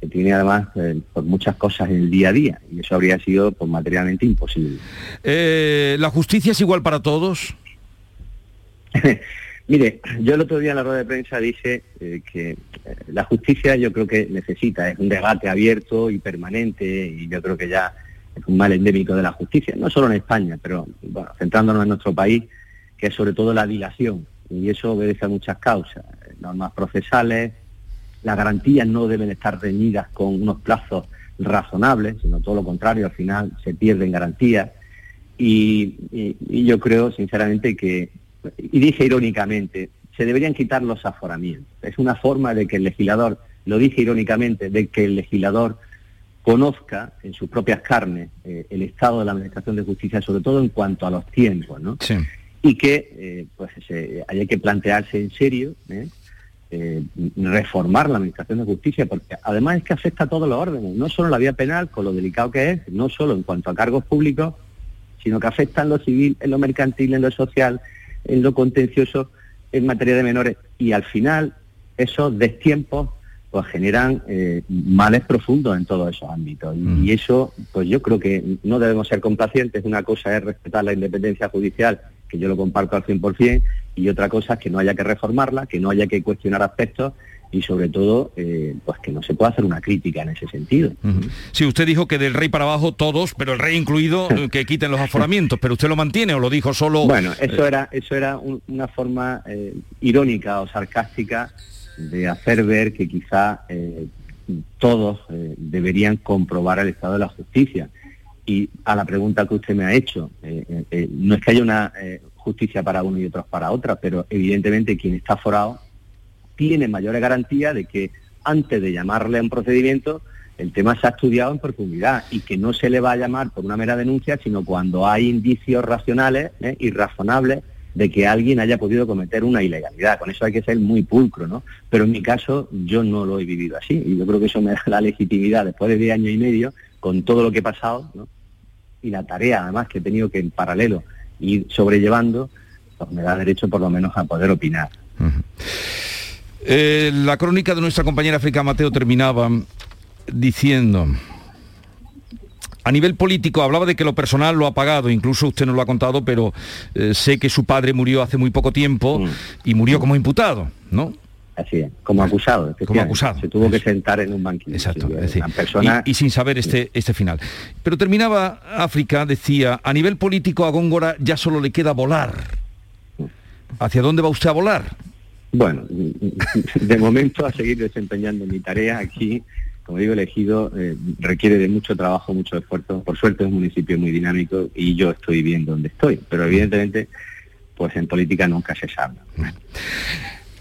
que tiene además eh, pues, muchas cosas en el día a día y eso habría sido pues, materialmente imposible. Eh, ¿La justicia es igual para todos? Mire, yo el otro día en la rueda de prensa dije eh, que la justicia yo creo que necesita, es un debate abierto y permanente y yo creo que ya es un mal endémico de la justicia, no solo en España, pero bueno, centrándonos en nuestro país, que es sobre todo la dilación y eso obedece a muchas causas, normas procesales, las garantías no deben estar reñidas con unos plazos razonables, sino todo lo contrario, al final se pierden garantías. Y, yo creo, sinceramente, que, y dije irónicamente, se deberían quitar los aforamientos. Es una forma de que el legislador, lo dije irónicamente, de que el legislador conozca en sus propias carnes eh, el estado de la Administración de Justicia, sobre todo en cuanto a los tiempos, ¿no? Sí y que eh, pues hay que plantearse en serio ¿eh? Eh, reformar la administración de justicia porque además es que afecta a todos los órdenes no solo la vía penal con lo delicado que es no solo en cuanto a cargos públicos sino que afecta en lo civil en lo mercantil en lo social en lo contencioso en materia de menores y al final esos destiempos pues generan males profundos en todos esos ámbitos. Mm. y, eso, pues yo creo que no debemos ser complacientes. Una cosa es respetar la independencia judicial que yo lo comparto al 100%, y otra cosa es que no haya que reformarla, que no haya que cuestionar aspectos y sobre todo eh, pues que no se puede hacer una crítica en ese sentido. Sí, usted dijo que del rey para abajo todos, pero el rey incluido, eh, que quiten los aforamientos, pero usted lo mantiene o lo dijo solo... Bueno, eso eh, era, eso era una forma irónica o sarcástica de hacer ver que quizá todos deberían comprobar el estado de la justicia. Y a la pregunta que usted me ha hecho, no es que haya una justicia para uno y otros para otra, pero evidentemente quien está forado tiene mayores garantías de que antes de llamarle a un procedimiento, el tema se ha estudiado en profundidad y que no se le va a llamar por una mera denuncia, sino cuando hay indicios racionales ¿eh? y razonables de que alguien haya podido cometer una ilegalidad. Con eso hay que ser muy pulcro, ¿no? Pero en mi caso yo no lo he vivido así y yo creo que eso me da la legitimidad después de 10 años y medio con todo lo que he pasado ¿no? Y la tarea además que he tenido que en paralelo ir sobrellevando, pues me da derecho por lo menos a poder opinar. Eh, la crónica de nuestra compañera África Mateo terminaba diciendo, a nivel político hablaba de que lo personal lo ha pagado, incluso usted no lo ha contado, pero eh, sé que su padre murió hace muy poco tiempo mm. y murió como imputado, ¿no? Así es, como acusado. Como acusado. Se tuvo que sentar en un banquillo. Exacto. persona... y, sin saber este, este final. Pero terminaba África, decía, a nivel político a Góngora ya solo le queda volar. ¿Hacia dónde va usted a volar? Bueno, de momento a seguir desempeñando mi tarea aquí, como digo, elegido eh, requiere de mucho trabajo, mucho esfuerzo. Por suerte es un municipio muy dinámico y yo estoy bien donde estoy, pero evidentemente, pues en política nunca se sabe.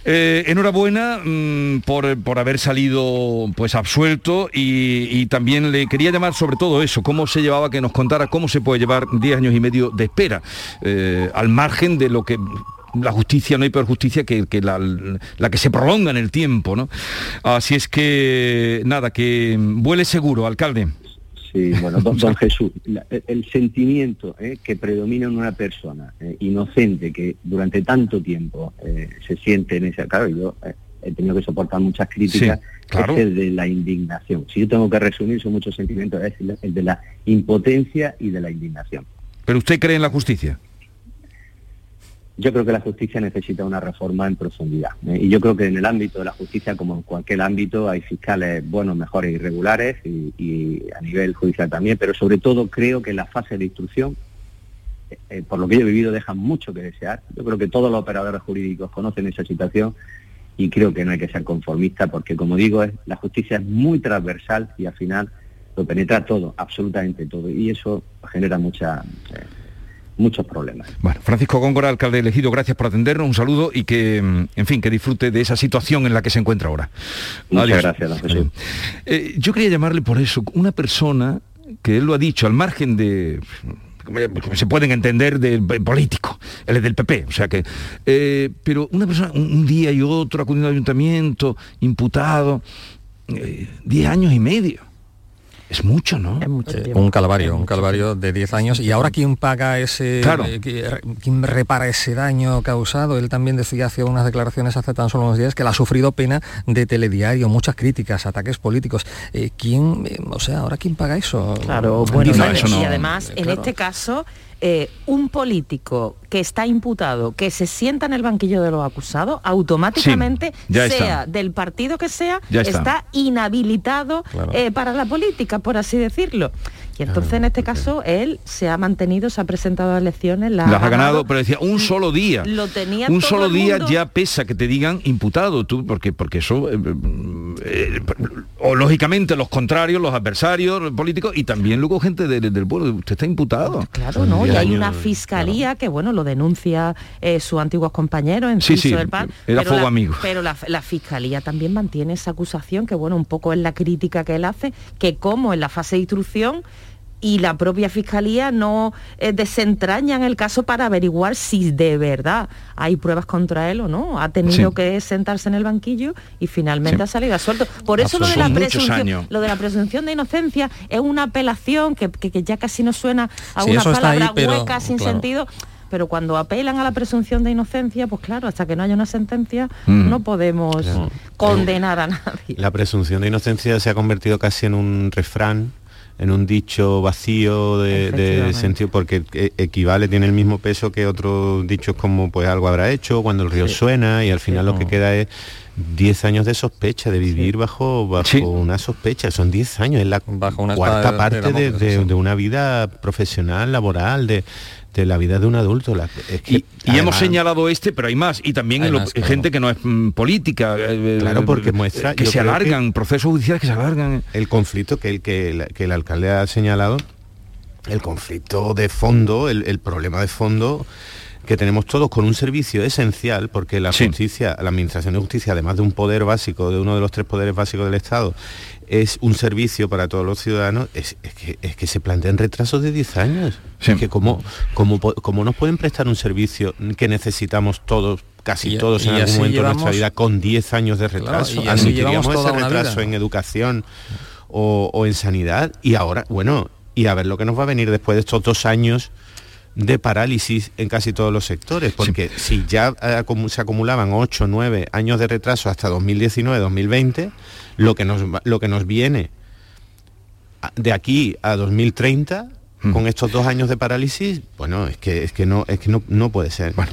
Eh, enhorabuena mm, por, haber salido pues absuelto y, también le quería llamar sobre todo eso, cómo se llevaba, que nos contara cómo se puede llevar 10 años y medio de espera, eh, al margen de lo que la justicia, no hay peor justicia que, la, que se prolonga en el tiempo, ¿no? Así es que, nada, que vuele seguro, alcalde. Sí, bueno, don, Jesús, el, sentimiento eh, que predomina en una persona eh, inocente que durante tanto tiempo eh, se siente en ese... Claro, yo he tenido que soportar muchas críticas, es el de la indignación. Si yo tengo que resumir, son muchos sentimientos, es el de la impotencia y de la indignación. ¿Pero usted cree en la justicia? Yo creo que la justicia necesita una reforma en profundidad. ¿eh? Y yo creo que en el ámbito de la justicia, como en cualquier ámbito, hay fiscales buenos, mejores, irregulares y, a nivel judicial también, pero sobre todo creo que en la fase de instrucción, eh, eh, por lo que yo he vivido, dejan mucho que desear. Yo creo que todos los operadores jurídicos conocen esa situación y creo que no hay que ser conformista porque, como digo, la justicia es muy transversal y al final lo penetra todo, absolutamente todo, y eso genera mucha muchos problemas. Bueno, Francisco Góngora, alcalde elegido, gracias por atendernos, un saludo y que, mm, en fin, que disfrute de esa situación en la que se encuentra ahora. Muchas gracias, don Jesús. Eh, yo quería llamarle por eso, una persona que él lo ha dicho, al margen de se pueden entender de, político, él es del PP, o sea que, eh, pero una persona un, día y otro acudiendo al ayuntamiento, imputado, 10 eh, años y medio es mucho, ¿no? un calvario, un calvario de 10 años. ¿Y ahora quién paga ese, claro. Eh, quién repara ese daño causado? Él también decía hace unas declaraciones hace tan solo unos días que él ha sufrido pena de telediario, muchas críticas, ataques políticos. Eh, ¿Quién, eh, o sea, ahora quién paga eso? Claro, bueno, y además, en este caso eh, un político que está imputado, que se sienta en el banquillo de los acusados, automáticamente, sea del partido que sea, está. inhabilitado eh, para la política, por así decirlo. Y entonces en este caso él se ha mantenido, se ha presentado a elecciones, las, ha ganado, pero decía un solo día. Lo tenía un solo día ya pesa que te digan imputado tú, porque porque eso eh, eh, o lógicamente los contrarios, los adversarios políticos y también luego gente del pueblo, usted está imputado. Claro, no, y hay una fiscalía que bueno lo denuncia eh, sus antiguos compañeros en sí, sí, del PAN. Era fuego amigo. Pero la, la fiscalía también mantiene esa acusación que bueno un poco es la crítica que él hace, que como en la fase de instrucción y la propia fiscalía no eh, desentrañan el caso para averiguar si de verdad hay pruebas contra él o no. Ha tenido que sentarse en el banquillo y finalmente ha salido a suelto. Por eso lo de, la presunción, lo de la presunción de inocencia es una apelación que, ya casi no suena a una palabra hueca sin sentido pero cuando apelan a la presunción de inocencia, pues claro, hasta que no haya una sentencia mm. no podemos condenar a nadie. La presunción de inocencia se ha convertido casi en un refrán en un dicho vacío de, sentido, porque e, equivale, tiene el mismo peso que otros dichos como pues algo habrá hecho, cuando el río suena y al final lo que queda es 10 años de sospecha, de vivir bajo, bajo una sospecha, son 10 años, es la bajo una cuarta parte de, una vida profesional, laboral, de, la vida de un adulto. y, hemos señalado este, pero hay más, y también hay gente que no es mm, política. Eh, eh, claro, porque muestra... Que se alargan, procesos judiciales que se alargan. El conflicto que el, que el, alcalde ha señalado, el conflicto de fondo, el problema de fondo que tenemos todos con un servicio esencial, porque la justicia, la administración de justicia, además de un poder básico, de uno de los tres poderes básicos del Estado, es un servicio para todos los ciudadanos, es, que, se plantean retrasos de 10 años. Es que cómo, cómo, nos pueden prestar un servicio que necesitamos todos casi todos en algún momento de nuestra vida con 10 años de retraso. Claro, ese retraso en educación o, o, en sanidad y ahora, bueno, y a ver lo que nos va a venir después de estos dos años de parálisis en casi todos los sectores, porque si ya eh, se acumulaban 8, 9 años de retraso hasta 2019, 2020, lo que nos, lo que nos viene de aquí a 2030 Mm. Con estos dos años de parálisis, bueno, es que, es que, no, es que no, no puede ser. Bueno,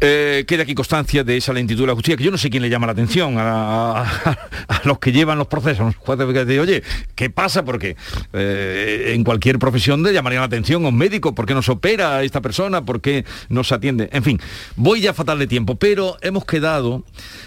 eh, queda aquí constancia de esa lentitud de la justicia, que yo no sé quién le llama la atención a, los que llevan los procesos. De, Oye, ¿qué pasa? Porque eh, en cualquier profesión le llamaría la atención a un médico, ¿por qué nos opera esta persona? ¿Por qué nos atiende? En fin, voy ya fatal de tiempo, pero hemos quedado,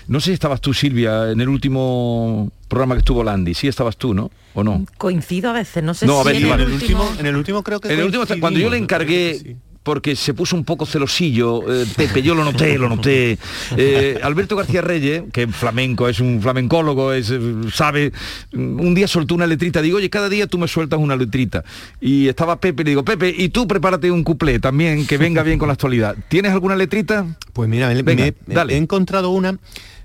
no sé si estabas tú, Silvia, en el último programa que estuvo Landy, sí estabas tú, ¿no? ¿O no? Coincido a veces, no sé si en, el último... en el último creo que En el último, cuando yo le encargué porque se puso un poco celosillo, eh, Pepe, yo lo noté, lo noté. Eh, Alberto García Reyes, que flamenco, es un flamencólogo, es, eh, sabe, un día soltó una letrita, digo, oye, cada día tú me sueltas una letrita. Y estaba Pepe, le digo, Pepe, y tú prepárate un cuplé también, que venga bien con la actualidad. ¿Tienes alguna letrita? Pues mira, he encontrado una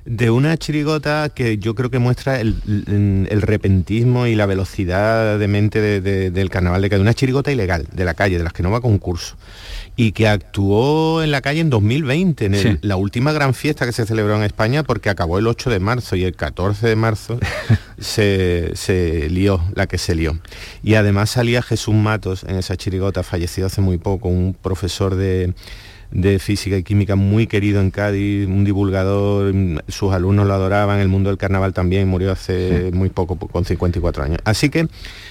de una chirigota que yo creo que muestra el, repentismo y la velocidad de mente del carnaval de calle. Una chirigota ilegal, de la calle, de las que no va a concurso. Y que actuó en la calle en 2020, en la última gran fiesta que se celebró en España, porque acabó el 8 de marzo y el 14 de marzo se, se lió, la que se lió. Y además salía Jesús Matos en esa chirigota, fallecido hace muy poco, un profesor de de física y química muy querido en Cádiz, un divulgador, sus alumnos lo adoraban, el mundo del carnaval también, murió hace muy poco, con 54 años. Así que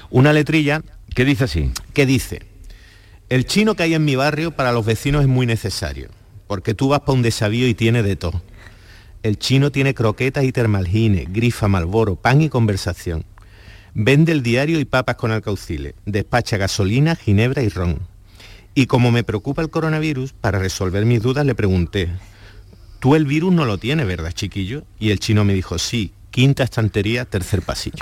una letrilla... ¿Qué dice así? Que dice, el chino que hay en mi barrio para los vecinos es muy necesario, porque tú vas para un desavío y tiene de todo. El chino tiene croquetas y termalgines, grifa, malboro, pan y conversación. Vende el diario y papas con alcauciles. Despacha gasolina, ginebra y ron y como me preocupa el coronavirus, para resolver mis dudas le pregunté, tú el virus no lo tienes, ¿verdad, chiquillo? Y el chino me dijo, sí, quinta estantería, tercer pasillo.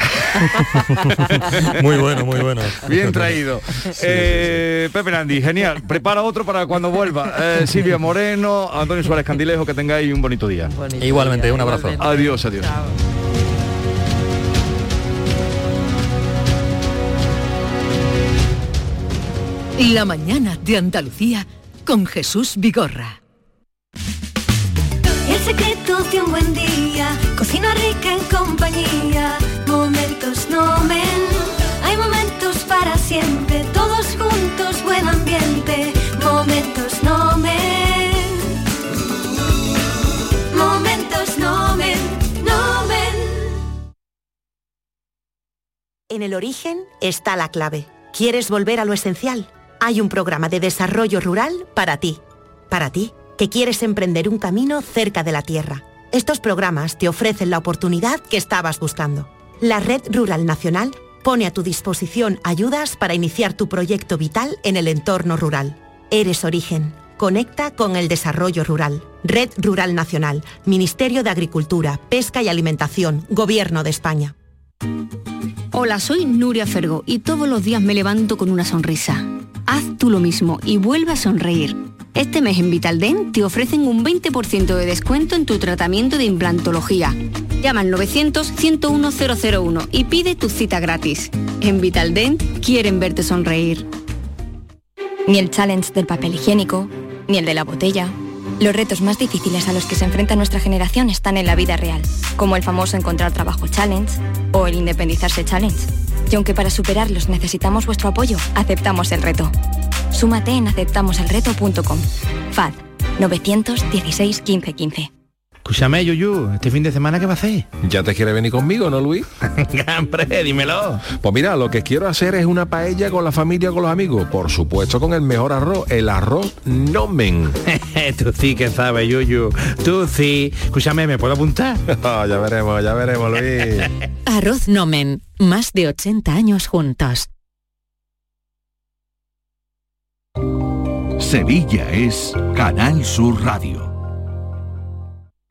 muy bueno, muy bueno. Bien traído. Eh, Pepe Nandi, genial. Prepara otro para cuando vuelva. Eh, Silvia Moreno, Antonio Suárez Candilejo, que tengáis un bonito día. Igualmente, un abrazo. Adiós, adiós. La mañana de Andalucía con Jesús Vigorra. El secreto de un buen día, cocina rica en compañía, momentos nomen. Hay momentos para siempre, todos juntos, buen ambiente, momentos nomen. Momentos nomen, nomen. En el origen está la clave. ¿Quieres volver a lo esencial? Hay un programa de desarrollo rural para ti. Para ti, que quieres emprender un camino cerca de la tierra. Estos programas te ofrecen la oportunidad que estabas buscando. La Red Rural Nacional pone a tu disposición ayudas para iniciar tu proyecto vital en el entorno rural. Eres origen. Conecta con el desarrollo rural. Red Rural Nacional, Ministerio de Agricultura, Pesca y Alimentación, Gobierno de España. Hola, soy Nuria Fergo y todos los días me levanto con una sonrisa. Haz tú lo mismo y vuelve a sonreír. Este mes en Vitaldent te ofrecen un 20% de descuento en tu tratamiento de implantología. Llama al 900-101-001 y pide tu cita gratis. En Vitaldent quieren verte sonreír. Ni el challenge del papel higiénico, ni el de la botella. Los retos más difíciles a los que se enfrenta nuestra generación están en la vida real, como el famoso encontrar trabajo challenge o el independizarse challenge. Y aunque para superarlos necesitamos vuestro apoyo, aceptamos el reto. Súmate en aceptamoselreto.com. FAD 916 15 15. Escúchame, Yuyu, ¿este fin de semana qué va a hacer? ¿Ya te quiere venir conmigo, no, Luis? Hombre, dímelo. Pues mira, lo que quiero hacer es una paella con la familia o con los amigos. Por supuesto, con el mejor arroz, el arroz nomen. Tú sí que sabes, Yuyu. Tú sí. Escúchame, ¿me puedo apuntar? Ah, ya veremos, ya veremos, Luis. Arroz Nomen. Más de 80 años juntos. Sevilla es Canal Sur Radio.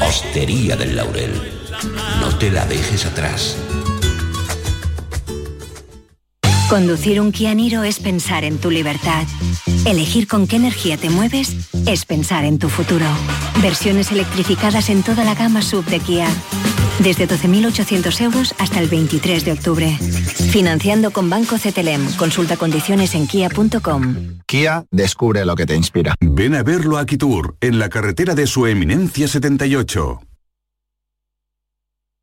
Hostería del Laurel, no te la dejes atrás. Conducir un Kia Niro es pensar en tu libertad. Elegir con qué energía te mueves es pensar en tu futuro. Versiones electrificadas en toda la gama sub de Kia. Desde 12.800 euros hasta el 23 de octubre. Financiando con Banco CTLM. Consulta condiciones en kia.com. Kia descubre lo que te inspira. Ven a verlo a Kitur, en la carretera de su eminencia 78.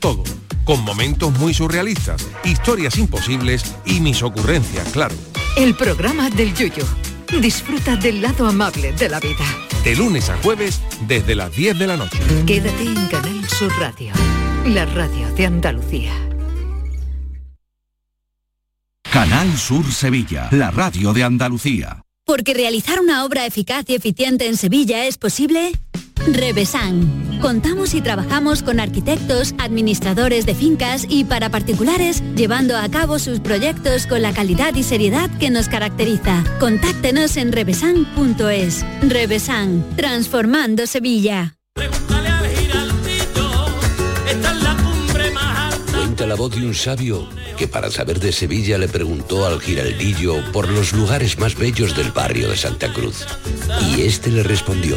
todo, con momentos muy surrealistas, historias imposibles y mis ocurrencias, claro. El programa del Yuyo. Disfruta del lado amable de la vida. De lunes a jueves desde las 10 de la noche. Quédate en Canal Sur Radio, la radio de Andalucía. Canal Sur Sevilla, la radio de Andalucía. Porque realizar una obra eficaz y eficiente en Sevilla es posible. Revesan. Contamos y trabajamos con arquitectos, administradores de fincas y para particulares, llevando a cabo sus proyectos con la calidad y seriedad que nos caracteriza. Contáctenos en revesan.es. Revesan, transformando Sevilla. Cuenta la voz de un sabio que para saber de Sevilla le preguntó al giraldillo por los lugares más bellos del barrio de Santa Cruz. Y este le respondió,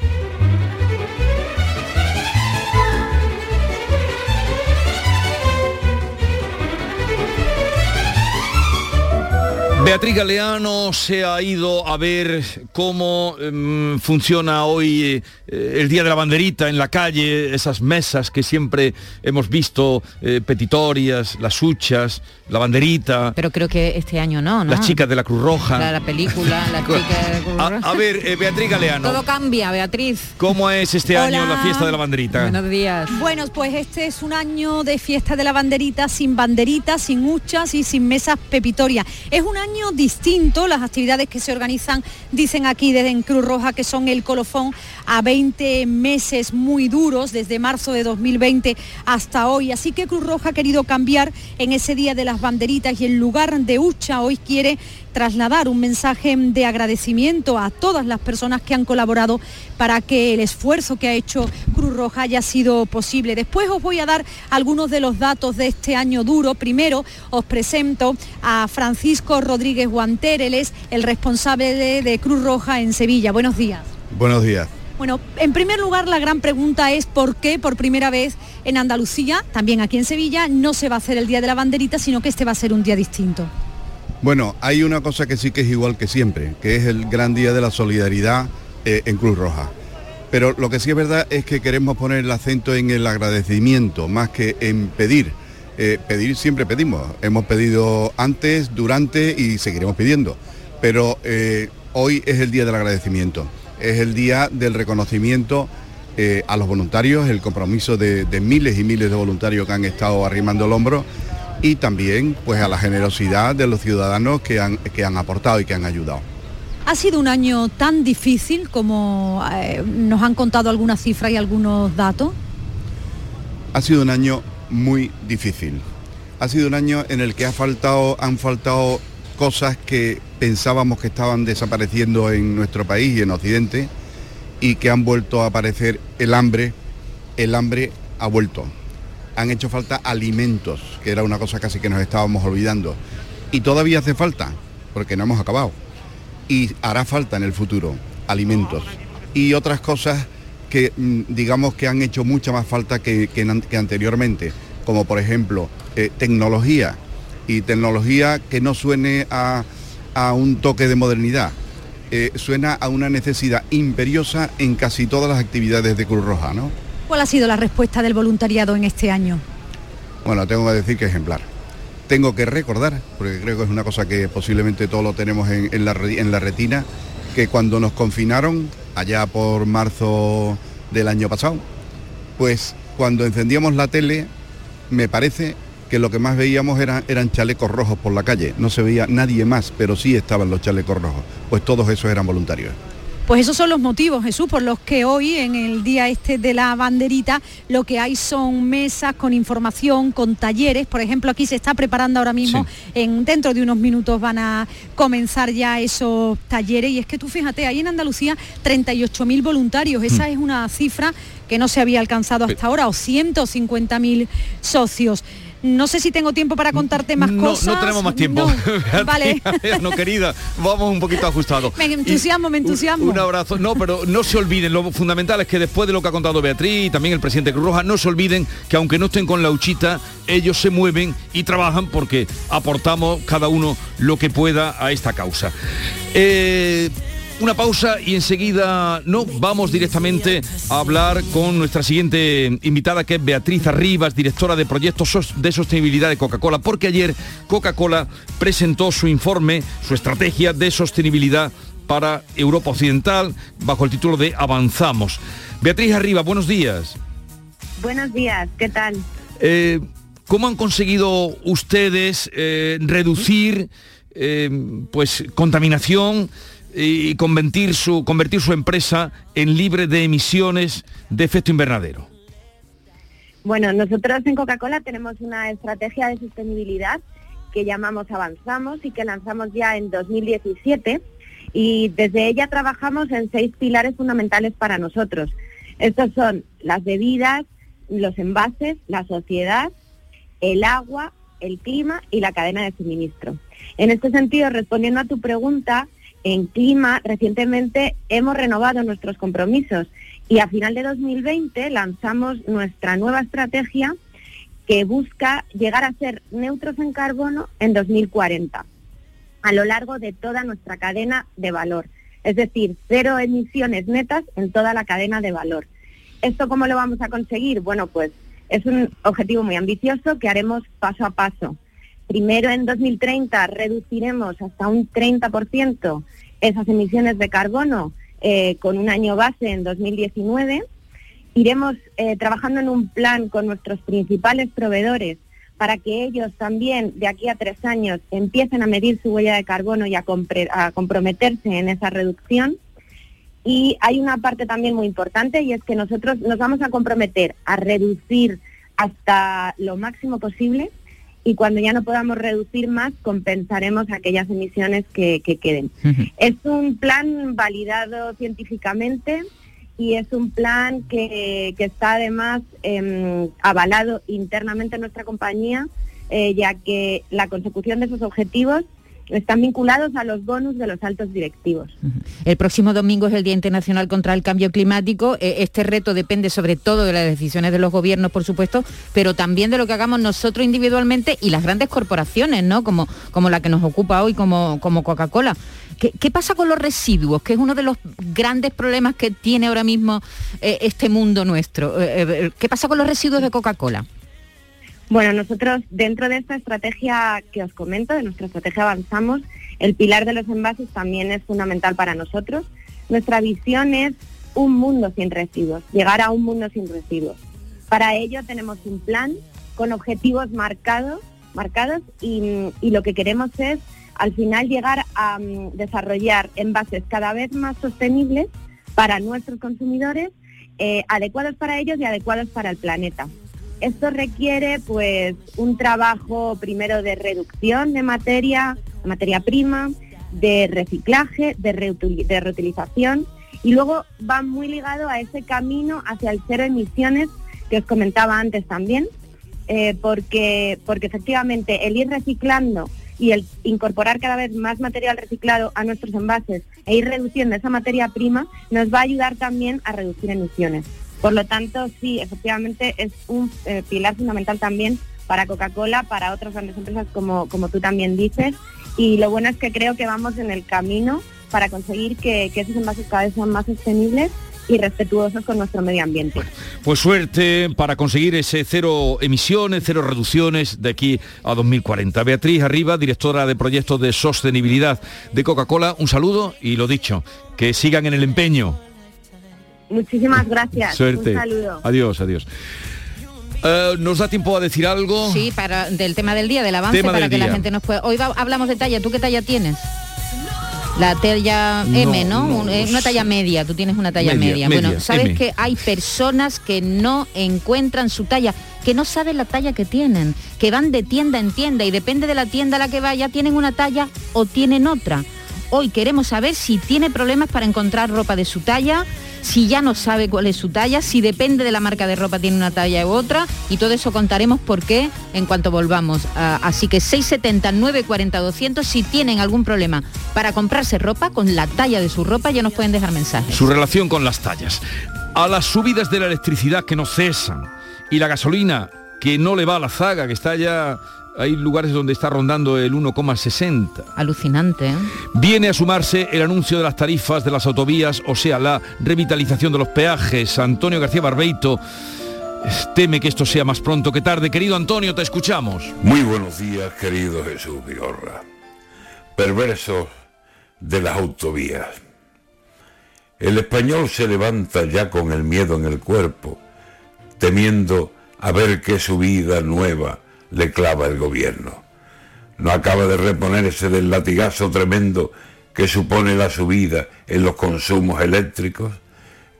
Beatriz Galeano se ha ido a ver cómo em, funciona hoy eh, el Día de la Banderita en la calle, esas mesas que siempre hemos visto, eh, petitorias, las huchas, la banderita. Pero creo que este año no, ¿no? Las chicas de la Cruz Roja. La, la película, las chicas de la Cruz Roja. A, a ver, eh, Beatriz Galeano. Todo cambia, Beatriz. ¿Cómo es este año la fiesta de la banderita? Buenos días. Bueno, pues este es un año de fiesta de la banderita sin banderitas, sin huchas y sin mesas pepitorias. Es un año distinto, las actividades que se organizan, dicen aquí desde en Cruz Roja, que son el colofón a 20 meses muy duros, desde marzo de 2020 hasta hoy. Así que Cruz Roja ha querido cambiar en ese día de las banderitas y en lugar de hucha hoy quiere trasladar un mensaje de agradecimiento a todas las personas que han colaborado para que el esfuerzo que ha hecho Cruz Roja haya sido posible. Después os voy a dar algunos de los datos de este año duro. Primero os presento a Francisco Rodríguez Guanter, él es el responsable de, de Cruz Roja en Sevilla. Buenos días. Buenos días. Bueno, en primer lugar, la gran pregunta es por qué por primera vez en Andalucía, también aquí en Sevilla, no se va a hacer el Día de la Banderita, sino que este va a ser un día distinto. Bueno, hay una cosa que sí que es igual que siempre, que es el gran día de la solidaridad eh, en Cruz Roja. Pero lo que sí es verdad es que queremos poner el acento en el agradecimiento, más que en pedir. Eh, pedir siempre pedimos. Hemos pedido antes, durante y seguiremos pidiendo. Pero eh, hoy es el día del agradecimiento. Es el día del reconocimiento a los voluntarios, el compromiso de, de miles y miles de voluntarios que han estado arrimando el hombro y también pues a la generosidad de los ciudadanos que han, que han aportado y que han ayudado. Ha sido un año tan difícil como eh, nos han contado algunas cifras y algunos datos. Ha sido un año muy difícil. Ha sido un año en el que ha faltado, han faltado cosas que pensábamos que estaban desapareciendo en nuestro país y en Occidente y que han vuelto a aparecer el hambre. El hambre ha vuelto. Han hecho falta alimentos, que era una cosa casi que nos estábamos olvidando. Y todavía hace falta, porque no hemos acabado. Y hará falta en el futuro alimentos. Y otras cosas que mm, digamos que han hecho mucha más falta que, que que anteriormente, como por ejemplo eh, tecnología y tecnología que no suene a, a un toque de modernidad, eh, suena a una necesidad imperiosa en casi todas las actividades de Cruz Roja, ¿no? ¿Cuál ha sido la respuesta del voluntariado en este año? Bueno, tengo que decir que ejemplar. Tengo que recordar, porque creo que es una cosa que posiblemente todos lo tenemos en, en la, en la retina, que cuando nos confinaron, allá por marzo del año pasado, pues cuando encendíamos la tele, me parece que lo que más veíamos eran, eran chalecos rojos por la calle. No se veía nadie más, pero sí estaban los chalecos rojos. Pues todos esos eran voluntarios. Pues esos son los motivos, Jesús, por los que hoy, en el día este de la banderita, lo que hay son mesas con información, con talleres. Por ejemplo, aquí se está preparando ahora mismo, en, dentro de unos minutos van a comenzar ya esos talleres. Y es que tú fíjate, hay en Andalucía 38.000 voluntarios. Esa es una cifra que no se había alcanzado hasta ahora, o 150.000 socios. No sé si tengo tiempo para contarte más No, cosas. no tenemos más tiempo. No, vale. no, querida, vamos un poquito ajustados. Me entusiasmo, me entusiasmo. Un abrazo. No, pero no se olviden, lo fundamental es que después de lo que ha contado Beatriz y también el presidente Cruz Roja, no se olviden que aunque no estén con la uchita, ellos se mueven y trabajan porque aportamos cada uno lo que pueda a esta causa. Eh, una pausa y enseguida no vamos directamente a hablar con nuestra siguiente invitada que es Beatriz Arribas, directora de proyectos de sostenibilidad de Coca-Cola, porque ayer Coca-Cola presentó su informe, su estrategia de sostenibilidad para Europa Occidental bajo el título de Avanzamos. Beatriz Arribas, buenos días. Buenos días, ¿qué tal? Eh, ¿Cómo han conseguido ustedes eh, reducir eh, pues contaminación y convertir su, convertir su empresa en libre de emisiones de efecto invernadero? Bueno, nosotros en Coca-Cola tenemos una estrategia de sostenibilidad que llamamos Avanzamos y que lanzamos ya en 2017 y desde ella trabajamos en seis pilares fundamentales para nosotros. Estos son las bebidas, los envases, la sociedad, el agua, el clima y la cadena de suministro. En este sentido, respondiendo a tu pregunta, en clima recientemente hemos renovado nuestros compromisos y a final de 2020 lanzamos nuestra nueva estrategia que busca llegar a ser neutros en carbono en 2040. a lo largo de toda nuestra cadena de valor. Es decir, cero emisiones netas en toda la cadena de valor. ¿Esto cómo lo vamos a conseguir? Bueno, pues es un objetivo muy ambicioso que haremos paso a paso. Primero en 2030 reduciremos hasta un 30% esas emisiones de carbono eh, con un año base en 2019. Iremos eh, trabajando en un plan con nuestros principales proveedores para que ellos también de aquí a tres años empiecen a medir su huella de carbono y a, a comprometerse en esa reducción. Y hay una parte también muy importante y es que nosotros nos vamos a comprometer a reducir hasta lo máximo posible y cuando ya no podamos reducir más, compensaremos aquellas emisiones que, queden. Es un plan validado científicamente y es un plan que, está además em, avalado internamente en nuestra compañía, eh, ya que la consecución de esos objetivos están vinculados a los bonus de los altos directivos. El próximo domingo es el Día Internacional contra el Cambio Climático. E, este reto depende sobre todo de las decisiones de los gobiernos, por supuesto, pero también de lo que hagamos nosotros individualmente y las grandes corporaciones, ¿no? Como, como la que nos ocupa hoy, como, como Coca-Cola. ¿Qué, pasa con los residuos? Que es uno de los grandes problemas que tiene ahora mismo eh, este mundo nuestro. Eh, eh, ¿Qué pasa con los residuos de Coca-Cola? Bueno, nosotros dentro de esta estrategia que os comento, de nuestra estrategia avanzamos, el pilar de los envases también es fundamental para nosotros. Nuestra visión es un mundo sin residuos, llegar a un mundo sin residuos. Para ello tenemos un plan con objetivos marcados, marcados y, lo que queremos es al final llegar a mm, desarrollar envases cada vez más sostenibles para nuestros consumidores, eh, adecuados para ellos y adecuados para el planeta. Esto requiere pues un trabajo primero de reducción de materia, materia prima, de reciclaje, de, reutilización y luego va muy ligado a ese camino hacia el cero emisiones que os comentaba antes también, eh, porque, porque efectivamente el ir reciclando y el incorporar cada vez más material reciclado a nuestros envases e ir reduciendo esa materia prima nos va a ayudar también a reducir emisiones. Por lo tanto, sí, efectivamente es un eh, pilar fundamental también para Coca-Cola, para otras grandes empresas como, como tú también dices. Y lo bueno es que creo que vamos en el camino para conseguir que, esos envases cada vez sean más sostenibles y respetuosos con nuestro medio ambiente. Pues suerte para conseguir ese cero emisiones, cero reducciones de aquí a 2040. Beatriz Arriba, directora de proyectos de sostenibilidad de Coca-Cola, un saludo y lo dicho, que sigan en el empeño. Muchísimas gracias. Suerte. Un saludo. Adiós, adiós. Eh, ¿Nos da tiempo a decir algo? Sí, para del tema del día, del avance, para que la gente nos pueda... Hoy hablamos de talla, ¿tú qué talla tienes? La talla M, ¿no? una talla media, tú tienes una talla media. bueno, sabes que hay personas que no encuentran su talla, que no saben la talla que tienen, que van de tienda en tienda y depende de la tienda a la que vaya, tienen una talla o tienen otra. Hoy queremos saber si tiene problemas para encontrar ropa de su talla, si ya no sabe cuál es su talla, si depende de la marca de ropa tiene una talla u otra y todo eso contaremos por qué en cuanto volvamos. Ah, así que 670 940 200 si tienen algún problema para comprarse ropa con la talla de su ropa ya nos pueden dejar mensajes. Su relación con las tallas. A las subidas de la electricidad que no cesan y la gasolina que no le va a la zaga, que está ya hay lugares donde está rondando el 1,60. Alucinante. ¿eh? Viene a sumarse el anuncio de las tarifas de las autovías, o sea, la revitalización de los peajes. Antonio García Barbeito teme que esto sea más pronto que tarde. Querido Antonio, te escuchamos. Muy buenos días, querido Jesús Vigorra. Perversos de las autovías. El español se levanta ya con el miedo en el cuerpo, temiendo a ver qué subida nueva le clava el gobierno. No acaba de reponerse del latigazo tremendo que supone la subida en los consumos eléctricos,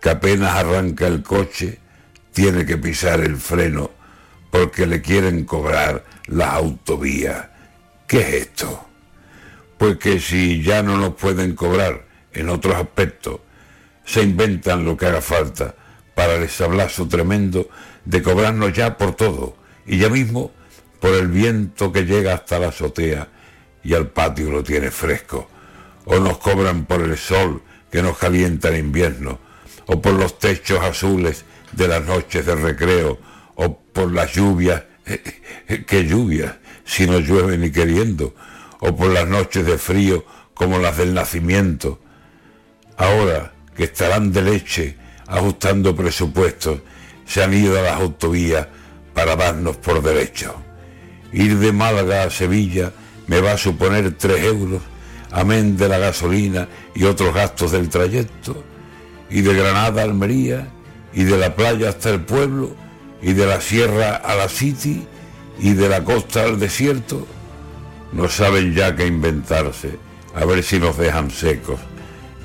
que apenas arranca el coche, tiene que pisar el freno porque le quieren cobrar la autovía. ¿Qué es esto? Pues que si ya no nos pueden cobrar en otros aspectos, se inventan lo que haga falta para el sablazo tremendo de cobrarnos ya por todo y ya mismo por el viento que llega hasta la azotea y al patio lo tiene fresco, o nos cobran por el sol que nos calienta en invierno, o por los techos azules de las noches de recreo, o por las lluvias, que lluvias, si no llueve ni queriendo, o por las noches de frío como las del nacimiento. Ahora que estarán de leche ajustando presupuestos, se han ido a las autovías para darnos por derecho. Ir de Málaga a Sevilla me va a suponer tres euros, amén de la gasolina y otros gastos del trayecto, y de Granada a Almería, y de la playa hasta el pueblo, y de la sierra a la city, y de la costa al desierto, no saben ya qué inventarse, a ver si nos dejan secos,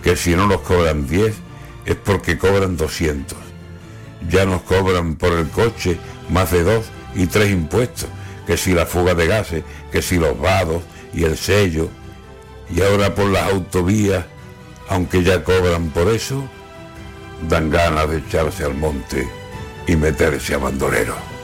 que si no nos cobran 10 es porque cobran 200. Ya nos cobran por el coche más de dos y tres impuestos, que si la fuga de gases, que si los vados y el sello, y ahora por las autovías, aunque ya cobran por eso, dan ganas de echarse al monte y meterse a bandolero.